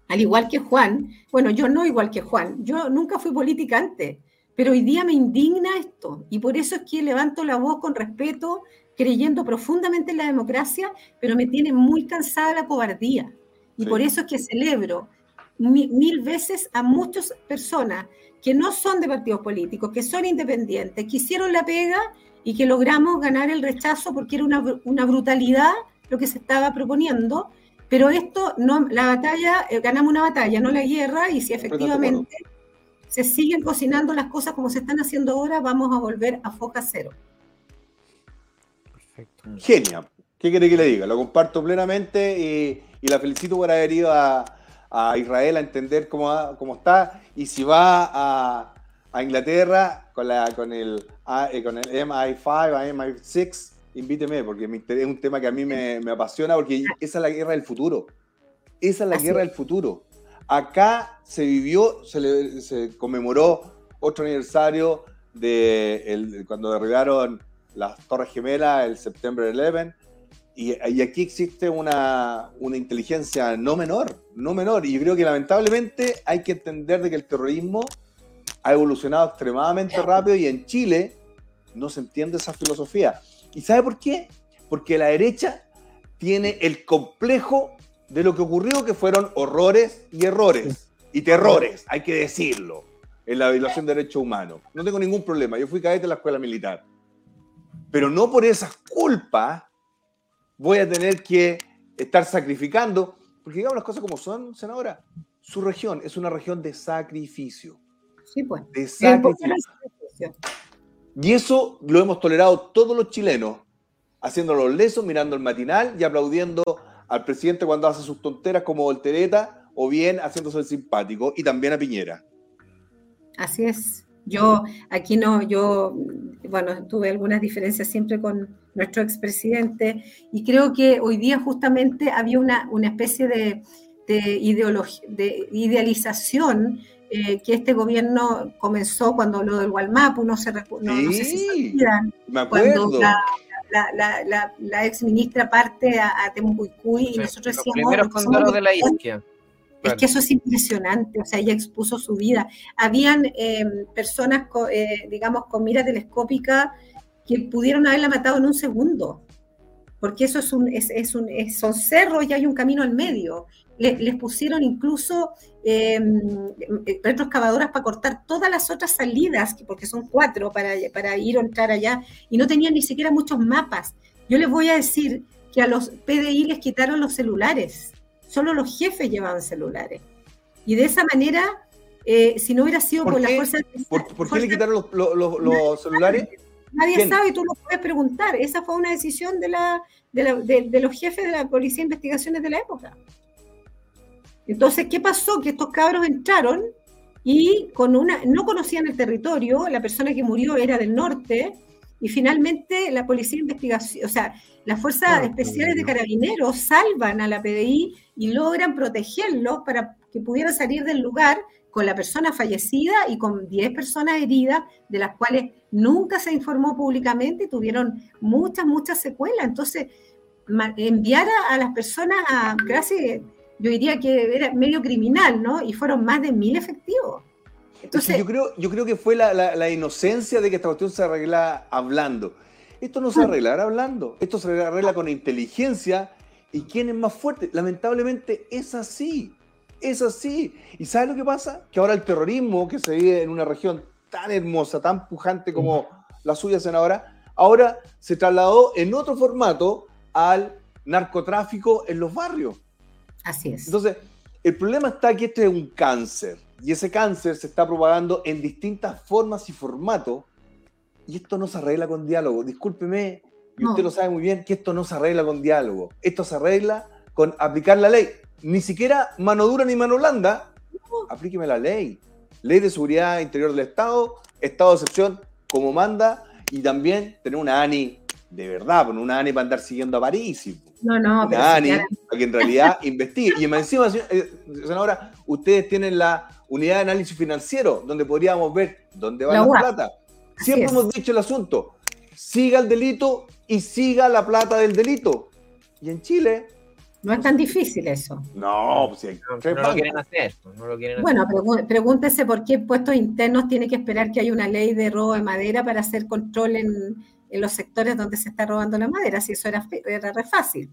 Speaker 7: al igual que Juan, bueno, yo no igual que Juan, yo nunca fui política antes, pero hoy día me indigna esto. Y por eso es que levanto la voz con respeto, creyendo profundamente en la democracia, pero me tiene muy cansada la cobardía. Y por eso es que celebro mil veces a muchas personas que no son de partidos políticos, que son independientes, que hicieron la pega y que logramos ganar el rechazo porque era una, una brutalidad lo que se estaba proponiendo, pero esto no, la batalla, eh, ganamos una batalla, no la guerra, y si efectivamente se siguen cocinando las cosas como se están haciendo ahora, vamos a volver a foca cero.
Speaker 2: Perfecto. Genia. ¿Qué quiere que le diga? Lo comparto plenamente y, y la felicito por haber ido a, a Israel a entender cómo, cómo está y si va a, a Inglaterra con, la, con, el, eh, con el MI5, MI6, invíteme, porque es un tema que a mí me, me, apasiona, porque esa es la guerra del futuro. Esa es la guerra del futuro. Acá se vivió, se, se conmemoró otro aniversario de el, cuando derribaron las Torres Gemelas, el September 11, y, y, aquí existe una, una, inteligencia no menor, no menor, y yo creo que lamentablemente hay que entender de que el terrorismo ha evolucionado extremadamente rápido y en Chile no se entiende esa filosofía. ¿Y sabe por qué? Porque la derecha tiene el complejo de lo que ocurrió, que fueron horrores y errores y terrores, hay que decirlo, en la violación de derechos humanos. No tengo ningún problema, yo fui cadete en la escuela militar. Pero no por esas culpas voy a tener que estar sacrificando, porque digamos las cosas como son, senadora, su región es una región de sacrificio.
Speaker 7: Sí, pues.
Speaker 2: Y eso lo hemos tolerado todos los chilenos, haciéndolo lesos, mirando el matinal y aplaudiendo al presidente cuando hace sus tonteras como voltereta o bien haciéndose el simpático y también a Piñera.
Speaker 7: Así es. Yo aquí no, yo, bueno, tuve algunas diferencias siempre con nuestro expresidente y creo que hoy día justamente había una, una especie de, de, ideología, de idealización eh, que este gobierno comenzó cuando lo del Walmap, no, se, no, sé si cuando la, la, la, ex ministra parte a, a y nosotros decíamos...
Speaker 1: de la
Speaker 7: Es que eso es impresionante, o sea, ella expuso su vida. Habían eh, personas, eh, digamos, con mira telescópica que pudieron haberla matado en un segundo, porque eso es un, es, es un, son cerros y hay un camino al medio les pusieron incluso em, eh, retroexcavadoras para cortar todas las otras salidas, porque son cuatro para, para ir o entrar allá, y no tenían ni siquiera muchos mapas. Yo les voy a decir que a los PDI les quitaron los celulares, solo los jefes llevaban celulares. Y de esa manera, eh, si no hubiera sido por, la fuerza...
Speaker 2: ¿Por, ¿por qué le quitaron los, los, los celulares?
Speaker 7: Nadie sabe y tú lo puedes preguntar. Esa fue una decisión de, la, de, la, de los jefes de la Policía de Investigaciones de la época. Entonces, ¿qué pasó? Que estos cabros entraron y con una, no conocían el territorio, la persona que murió era del norte, y finalmente la policía de investigación, o sea, las fuerzas ah, especiales de carabineros salvan a la PDI y logran protegerlos para que pudieran salir del lugar con la persona fallecida y con 10 personas heridas, de las cuales nunca se informó públicamente y tuvieron muchas, muchas secuelas. Entonces, enviar a, a las personas a casi yo diría que era medio criminal, ¿no? Y fueron más de mil efectivos.
Speaker 2: Entonces, yo, creo, yo creo que fue la, inocencia de que esta cuestión se arregla hablando. Esto no se ah. arregla hablando, esto se arregla con inteligencia y quién es más fuerte. Lamentablemente es así, es así. ¿Y sabes lo que pasa? Que ahora el terrorismo que se vive en una región tan hermosa, tan pujante como la suya, senadora, ahora se trasladó en otro formato al narcotráfico en los barrios.
Speaker 7: Así es.
Speaker 2: Entonces, el problema está que este es un cáncer. Y ese cáncer se está propagando en distintas formas y formatos. Y esto no se arregla con diálogo. Discúlpeme, y usted lo sabe muy bien, que esto no se arregla con diálogo. Esto se arregla con aplicar la ley. Ni siquiera mano dura ni mano blanda. Aplíqueme la ley. Ley de seguridad interior del Estado, estado de excepción, como manda, y también tener una ANI de verdad, pues, una ANI para andar siguiendo a París.
Speaker 7: No, no,
Speaker 2: una ANI para que en realidad investigue. Y encima, eh, senadora, ustedes tienen la unidad de análisis financiero, donde podríamos ver dónde va la, plata. Siempre hemos dicho el asunto, siga el delito y siga la plata del delito. Y en Chile
Speaker 7: no es tan difícil eso.
Speaker 2: No, pues
Speaker 1: no, lo quieren hacer. No lo quieren
Speaker 7: bueno, pregúntese por qué puestos internos tiene que esperar que haya una ley de robo de madera para hacer control en, en los sectores donde se está robando la madera, si eso era, era re fácil.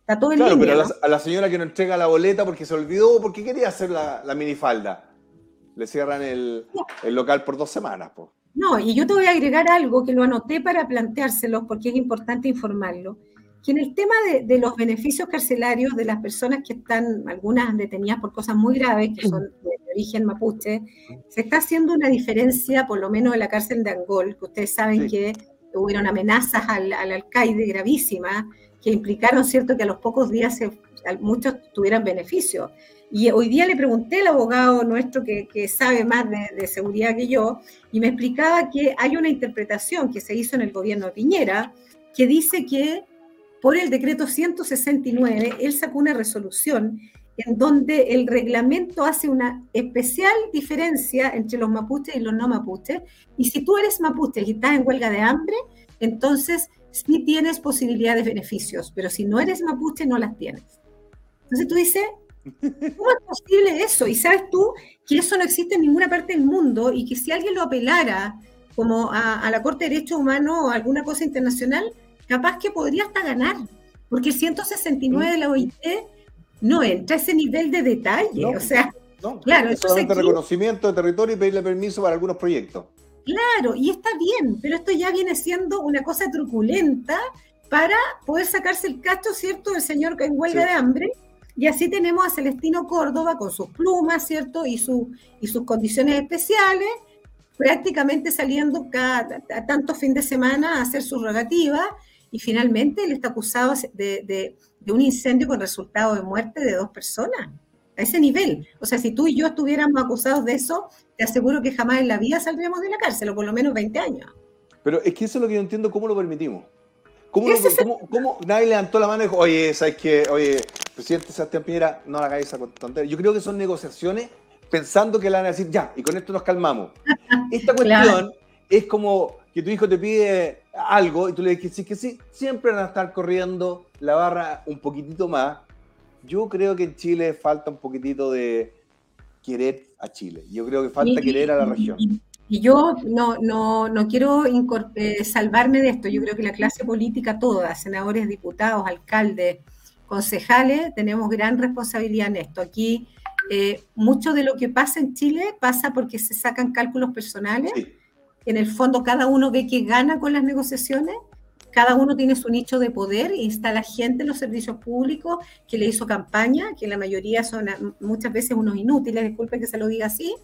Speaker 7: Está todo en claro,
Speaker 2: pero a, la, señora que no entrega la boleta porque se olvidó, porque quería hacer la, la minifalda, le cierran el, el, local por dos semanas. Po.
Speaker 7: No, y yo te voy a agregar algo que lo anoté para planteárselo porque es importante informarlo que en el tema de, los beneficios carcelarios de las personas que están, algunas detenidas por cosas muy graves, que son de, origen mapuche, se está haciendo una diferencia, por lo menos en la cárcel de Angol, que ustedes saben que hubieron amenazas al, alcaide gravísimas, que implicaron, ¿cierto?, que a los pocos días muchos tuvieran beneficios. Y hoy día le pregunté al abogado nuestro que, sabe más de, seguridad que yo, y me explicaba que hay una interpretación que se hizo en el gobierno de Piñera, que dice que por el decreto 169, él sacó una resolución en donde el reglamento hace una especial diferencia entre los mapuches y los no mapuches. Y si tú eres mapuche y estás en huelga de hambre, entonces sí tienes posibilidades de beneficios, pero si no eres mapuche, no las tienes. Entonces tú dices, ¿cómo es posible eso? Y sabes tú que eso no existe en ninguna parte del mundo y que si alguien lo apelara como a, a la Corte de Derechos Humanos o alguna cosa internacional, capaz que podría hasta ganar, porque el 169 de la OIT no entra a ese nivel de detalle, o sea,
Speaker 2: claro, es solamente reconocimiento de territorio y pedirle permiso para algunos proyectos.
Speaker 7: Claro, y está bien, pero esto ya viene siendo una cosa truculenta para poder sacarse el cacho, ¿cierto?, del señor que en huelga de hambre. Y así tenemos a Celestino Córdoba con sus plumas, ¿cierto? Y, su, y sus condiciones especiales, prácticamente saliendo cada tanto fin de semana a hacer su rogativa y finalmente él está acusado de, un incendio con resultado de muerte de dos personas. A ese nivel. O sea, si tú y yo estuviéramos acusados de eso, te aseguro que jamás en la vida saldríamos de la cárcel, o por lo menos 20 años.
Speaker 2: Pero es que eso es lo que yo entiendo, ¿cómo lo permitimos? ¿Cómo, cómo, nadie levantó la mano y dijo, oye, ¿sabes qué? Oye, presidente Sebastián Piñera, no hagáis esa tontería? Yo creo que son negociaciones pensando que le van a decir, ya, y con esto nos calmamos. Esta cuestión es como que tu hijo te pide algo y tú le dices que sí, siempre van a estar corriendo la barra un poquitito más. Yo creo que en Chile falta un poquitito de querer a Chile. Yo creo que falta querer a la región.
Speaker 7: Y, yo no, no, no quiero eh, salvarme de esto. Yo creo que la clase política toda, senadores, diputados, alcaldes, concejales, tenemos gran responsabilidad en esto. Aquí eh, mucho de lo que pasa en Chile pasa porque se sacan cálculos personales en el fondo cada uno ve que gana con las negociaciones, cada uno tiene su nicho de poder y está la gente en los servicios públicos que le hizo campaña, que la mayoría son muchas veces unos inútiles, disculpe que se lo diga así,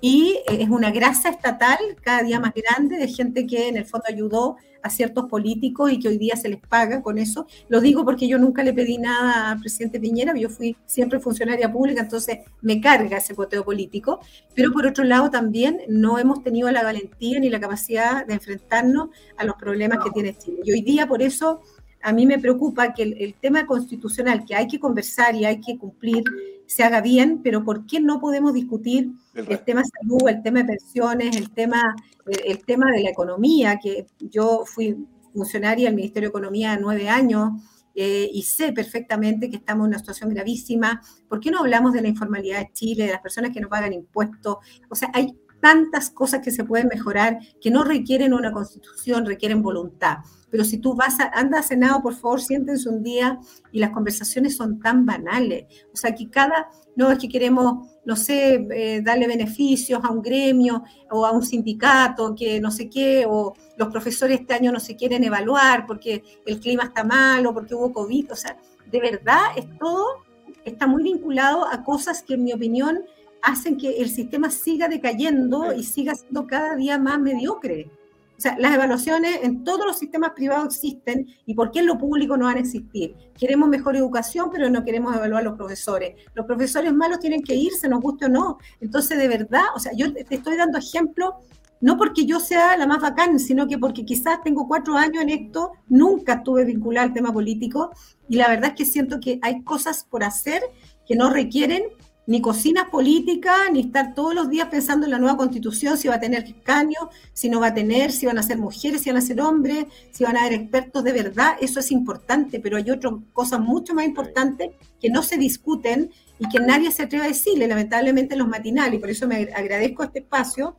Speaker 7: y es una grasa estatal cada día más grande de gente que en el fondo ayudó a ciertos políticos y que hoy día se les paga con eso. Lo digo porque yo nunca le pedí nada al presidente Piñera, yo fui siempre funcionaria pública, entonces me carga ese coteo político, pero por otro lado también no hemos tenido la valentía ni la capacidad de enfrentarnos a los problemas que tiene Chile. Y hoy día por eso a mí me preocupa que el, tema constitucional que hay que conversar y hay que cumplir se haga bien, pero ¿por qué no podemos discutir el, tema salud, el tema de pensiones, el tema, el, tema de la economía? Que yo fui funcionaria del Ministerio de Economía nueve años eh, y sé perfectamente que estamos en una situación gravísima. ¿Por qué no hablamos de la informalidad de Chile, de las personas que no pagan impuestos? O sea, hay tantas cosas que se pueden mejorar que no requieren una constitución, requieren voluntad. Pero si tú vas a, anda a Senado, por favor, siéntense un día y las conversaciones son tan banales. O sea, que cada, no es que queremos, no sé, eh, darle beneficios a un gremio o a un sindicato, que no sé qué, o los profesores este año no se quieren evaluar porque el clima está malo, porque hubo COVID. O sea, de verdad, es todo está muy vinculado a cosas que, en mi opinión, hacen que el sistema siga decayendo y siga siendo cada día más mediocre. O sea, las evaluaciones en todos los sistemas privados existen y ¿por qué en lo público no van a existir? Queremos mejor educación, pero no queremos evaluar a los profesores. Los profesores malos tienen que irse, nos guste o no. Entonces, de verdad, o sea, yo te estoy dando ejemplo no porque yo sea la más bacán, sino que porque quizás tengo cuatro años en esto, nunca estuve vinculada al tema político y la verdad es que siento que hay cosas por hacer que no requieren ni cocinas políticas, ni estar todos los días pensando en la nueva constitución, si va a tener escaños, si no va a tener, si van a ser mujeres, si van a ser hombres, si van a haber expertos de verdad, eso es importante, pero hay otras cosas mucho más importantes que no se discuten y que nadie se atreve a decirle, lamentablemente los matinales, y por eso me agradezco este espacio,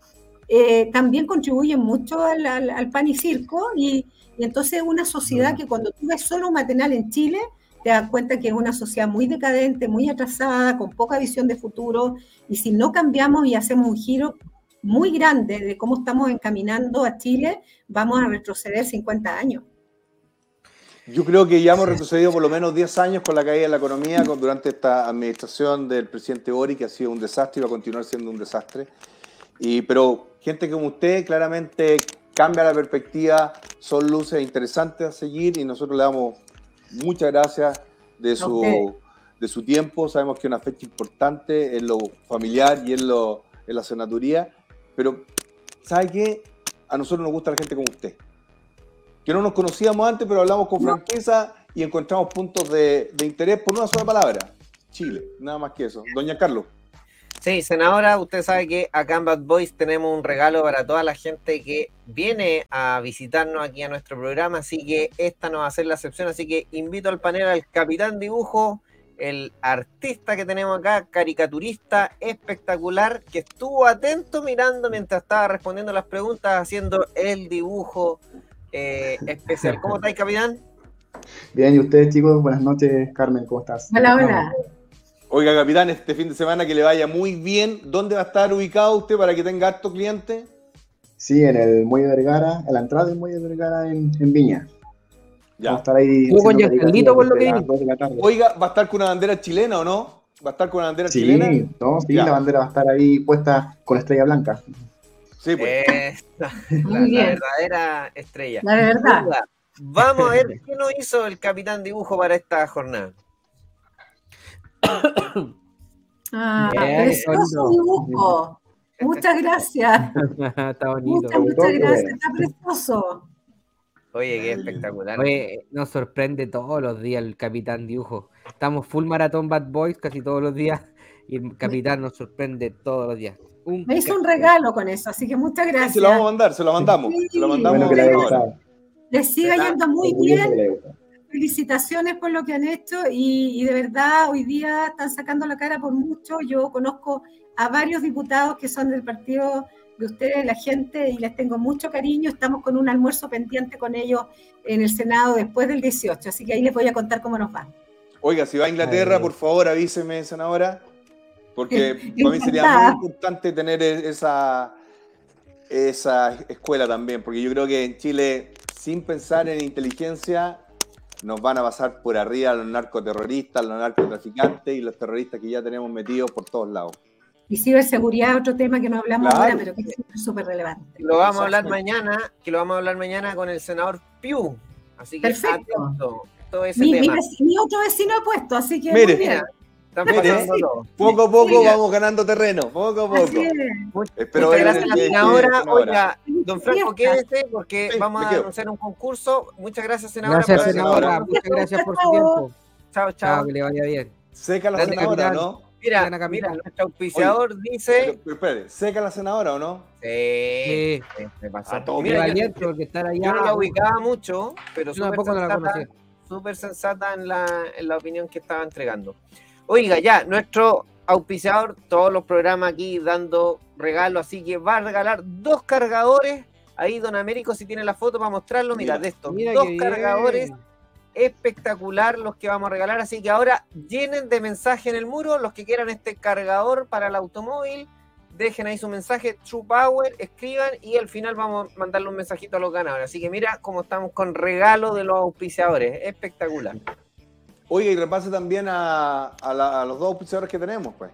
Speaker 7: eh, también contribuyen mucho al, pan y circo, y, y entonces una sociedad que cuando tú ves solo un matinal en Chile, te das cuenta que es una sociedad muy decadente, muy atrasada, con poca visión de futuro, y si no cambiamos y hacemos un giro muy grande de cómo estamos encaminando a Chile, vamos a retroceder 50 años.
Speaker 2: Yo creo que ya hemos retrocedido por lo menos 10 años con la caída de la economía durante esta administración del presidente Boric, que ha sido un desastre y va a continuar siendo un desastre. Y, pero gente como usted claramente cambia la perspectiva, son luces interesantes a seguir y nosotros le damos muchas gracias de su, de su tiempo. Sabemos que es una fecha importante en lo familiar y en, lo, en la senaduría, pero ¿sabe qué? A nosotros nos gusta la gente como usted. Que no nos conocíamos antes, pero hablamos con franqueza y encontramos puntos de, de interés por una sola palabra. Chile, nada más que eso. Doña Carlos.
Speaker 1: Sí, senadora, usted sabe que acá en Bad Boys tenemos un regalo para toda la gente que viene a visitarnos aquí a nuestro programa, así que esta no va a ser la excepción, así que invito al panel al capitán dibujo, el artista que tenemos acá, caricaturista espectacular, que estuvo atento mirando mientras estaba respondiendo las preguntas, haciendo el dibujo eh, especial. ¿Cómo estáis, capitán?
Speaker 8: Bien, ¿y ustedes, chicos? Buenas noches, Carmen, ¿cómo estás?
Speaker 7: Hola, hola.
Speaker 2: Oiga, capitán, este fin de semana que le vaya muy bien. ¿Dónde va a estar ubicado usted para que tenga harto cliente?
Speaker 8: Sí, en el Muelle Vergara, en la entrada del Muelle Vergara en, Viña.
Speaker 2: Ya.
Speaker 8: Va a estar ahí.
Speaker 5: con Giancarlito por lo que
Speaker 2: Oiga, ¿va a estar con una bandera chilena o no? ¿Va a estar con una bandera
Speaker 8: sí,
Speaker 2: chilena?
Speaker 8: No, sí, la bandera va a estar ahí puesta con estrella blanca.
Speaker 2: Sí, pues.
Speaker 1: Esta, la, la verdadera estrella.
Speaker 7: La verdad.
Speaker 1: Vamos a ver qué nos hizo el capitán dibujo para esta jornada.
Speaker 7: Ah, precioso dibujo. Muchas gracias.
Speaker 5: Está bonito.
Speaker 7: Muchas, muchas gracias. Está precioso.
Speaker 1: Oye, qué espectacular.
Speaker 5: Oye, nos sorprende todos los días el Capitán Dibujo. Estamos full maratón Bad Boys casi todos los días y el Capitán nos sorprende todos los días.
Speaker 7: Un Me hizo un regalo con eso, así que muchas gracias.
Speaker 2: Se lo vamos a mandar, se lo mandamos.
Speaker 7: Sí.
Speaker 2: Se lo mandamos.
Speaker 8: Bueno, que le
Speaker 7: siga yendo muy bien. Felicitaciones por lo que han hecho y, y, de verdad hoy día están sacando la cara por mucho. Yo conozco a varios diputados que son del partido de ustedes, la gente, y les tengo mucho cariño. Estamos con un almuerzo pendiente con ellos en el Senado después del 18, así que ahí les voy a contar cómo nos va.
Speaker 2: Oiga, si va a Inglaterra, por favor avíseme, senadora, porque para mí sería muy importante tener esa, esa escuela también, porque yo creo que en Chile, sin pensar en inteligencia, nos van a pasar por arriba los narcoterroristas, los narcotraficantes y los terroristas que ya tenemos metidos por todos lados.
Speaker 7: Y ciberseguridad, otro tema que no hablamos claro. ahora, pero que es súper relevante.
Speaker 1: Lo vamos a hablar mañana, que lo vamos a hablar mañana con el senador Piu. Así que
Speaker 7: Perfecto.
Speaker 1: atento, todo ese
Speaker 7: mi,
Speaker 1: tema.
Speaker 7: Mi, mi, otro vecino ha puesto, así que
Speaker 2: Mire,
Speaker 7: muy bien.
Speaker 2: Mire, poco a poco sí, vamos ganando terreno, poco a poco.
Speaker 1: Espero Muchas gracias, la senadora. Oiga, don Franco, quédese porque sí, vamos a anunciar un concurso. Muchas gracias, senadora.
Speaker 5: Gracias, senadora. Muchas gracias por su tiempo.
Speaker 1: Chao, chao.
Speaker 5: que le vaya bien.
Speaker 2: Seca la senadora. ¿no?
Speaker 1: Mira, mira, nuestro auspiciador dice.
Speaker 2: Pero, pero espere, ¿seca la senadora o no?
Speaker 1: Sí,
Speaker 5: Sí.
Speaker 1: me pasó.
Speaker 2: A todo
Speaker 5: Mira,
Speaker 1: yo,
Speaker 5: valiente porque estar allá.
Speaker 1: yo no la ubicaba mucho, pero súper
Speaker 5: no la
Speaker 1: sensata, súper sensata en la, en la opinión que estaba entregando. Oiga, ya, nuestro auspiciador, todos los programas aquí dando regalos, así que va a regalar dos cargadores. Ahí, don Américo, si tiene la foto para mostrarlo, mira,
Speaker 2: Mira,
Speaker 1: de estos
Speaker 5: Mira
Speaker 1: dos
Speaker 5: qué bien.
Speaker 1: cargadores espectacular los que vamos a regalar. Así que ahora llenen de mensaje en el muro los que quieran este cargador para el automóvil. Dejen ahí su mensaje, True Power, escriban y al final vamos a mandarle un mensajito a los ganadores. Así que mira cómo estamos con regalo de los auspiciadores. Espectacular.
Speaker 2: Oiga, y repase también a, a, la- a los dos auspiciadores que tenemos, pues.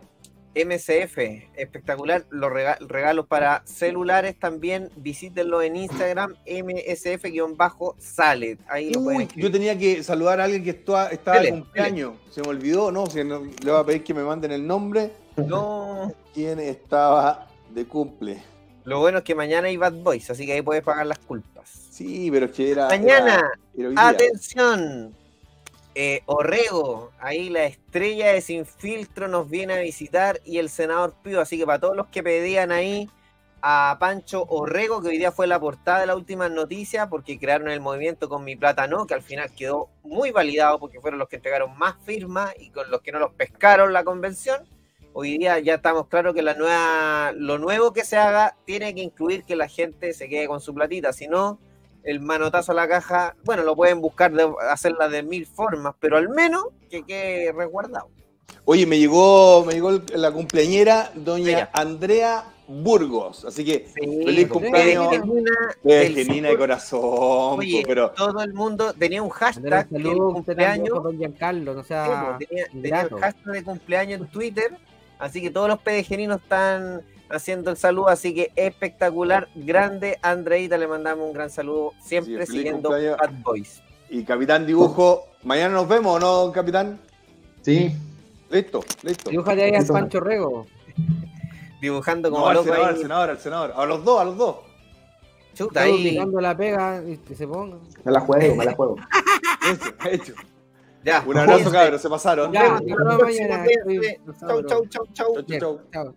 Speaker 1: MCF, espectacular. Los rega- regalos para celulares también. Visítenlo en Instagram, MSF-sale. Ahí lo pueden
Speaker 2: Uy,
Speaker 1: escribir.
Speaker 2: yo tenía que saludar a alguien que está, estaba de
Speaker 1: Dele,
Speaker 2: cumpleaños. Se me olvidó, no, si no, le voy a pedir que me manden el nombre.
Speaker 1: No.
Speaker 2: ¿Quién estaba de cumple?
Speaker 1: Lo bueno es que mañana hay Bad Boys, así que ahí puedes pagar las culpas.
Speaker 2: Sí, pero es que era.
Speaker 1: Mañana,
Speaker 2: era- era.
Speaker 1: Atención, eh, Orrego, ahí la estrella de Sin Filtro nos viene a visitar y el senador Pío, así que para todos los que pedían ahí a Pancho Orrego, que hoy día fue la portada de la última noticia, porque crearon el movimiento con Mi Plata No, que al final quedó muy validado porque fueron los que entregaron más firmas y con los que no los pescaron la convención. Hoy día ya estamos claros que la nueva, lo nuevo que se haga tiene que incluir que la gente se quede con su platita, si no, el manotazo a la caja, bueno, lo pueden buscar de hacerla de mil formas, pero al menos que quede resguardado.
Speaker 2: Oye, me llegó, me llegó la cumpleañera, doña. Andrea Burgos. Así que,
Speaker 1: Sí,
Speaker 2: feliz
Speaker 1: pues,
Speaker 2: cumpleaños.
Speaker 1: Genuina
Speaker 2: de de corazón,
Speaker 1: Oye,
Speaker 2: po, pero
Speaker 1: todo el mundo tenía un hashtag
Speaker 5: un también,
Speaker 1: cumpleaños.
Speaker 5: don Giancarlo, no
Speaker 1: Sí,
Speaker 5: sea
Speaker 1: pues, tenía, tenía el hashtag de cumpleaños en Twitter, así que todos los pedegeninos están haciendo el saludo, así que espectacular, grande, Andreita, le mandamos un gran saludo, siempre
Speaker 2: Sí,
Speaker 1: siguiendo. Bad Boys.
Speaker 2: y Capitán Dibujo, mañana nos vemos, ¿o ¿no, Capitán?
Speaker 8: Sí,
Speaker 2: Listo, listo.
Speaker 5: Dibújate ahí al
Speaker 8: Eso.
Speaker 5: Pancho Rego.
Speaker 1: Dibujando como
Speaker 2: No, al
Speaker 1: loco
Speaker 2: senador, al senador, al senador. A los dos, a los dos.
Speaker 1: chuta,
Speaker 5: Está
Speaker 1: ahí.
Speaker 5: la pega y que se ponga.
Speaker 8: me la juego, me la juego.
Speaker 2: Hecho, hecho.
Speaker 1: Ya,
Speaker 2: Un abrazo, cabros, se pasaron.
Speaker 5: Ya, hasta mañana.
Speaker 1: Chau, chau, chau, chau.
Speaker 2: Chau, chau, chau.
Speaker 5: Chao.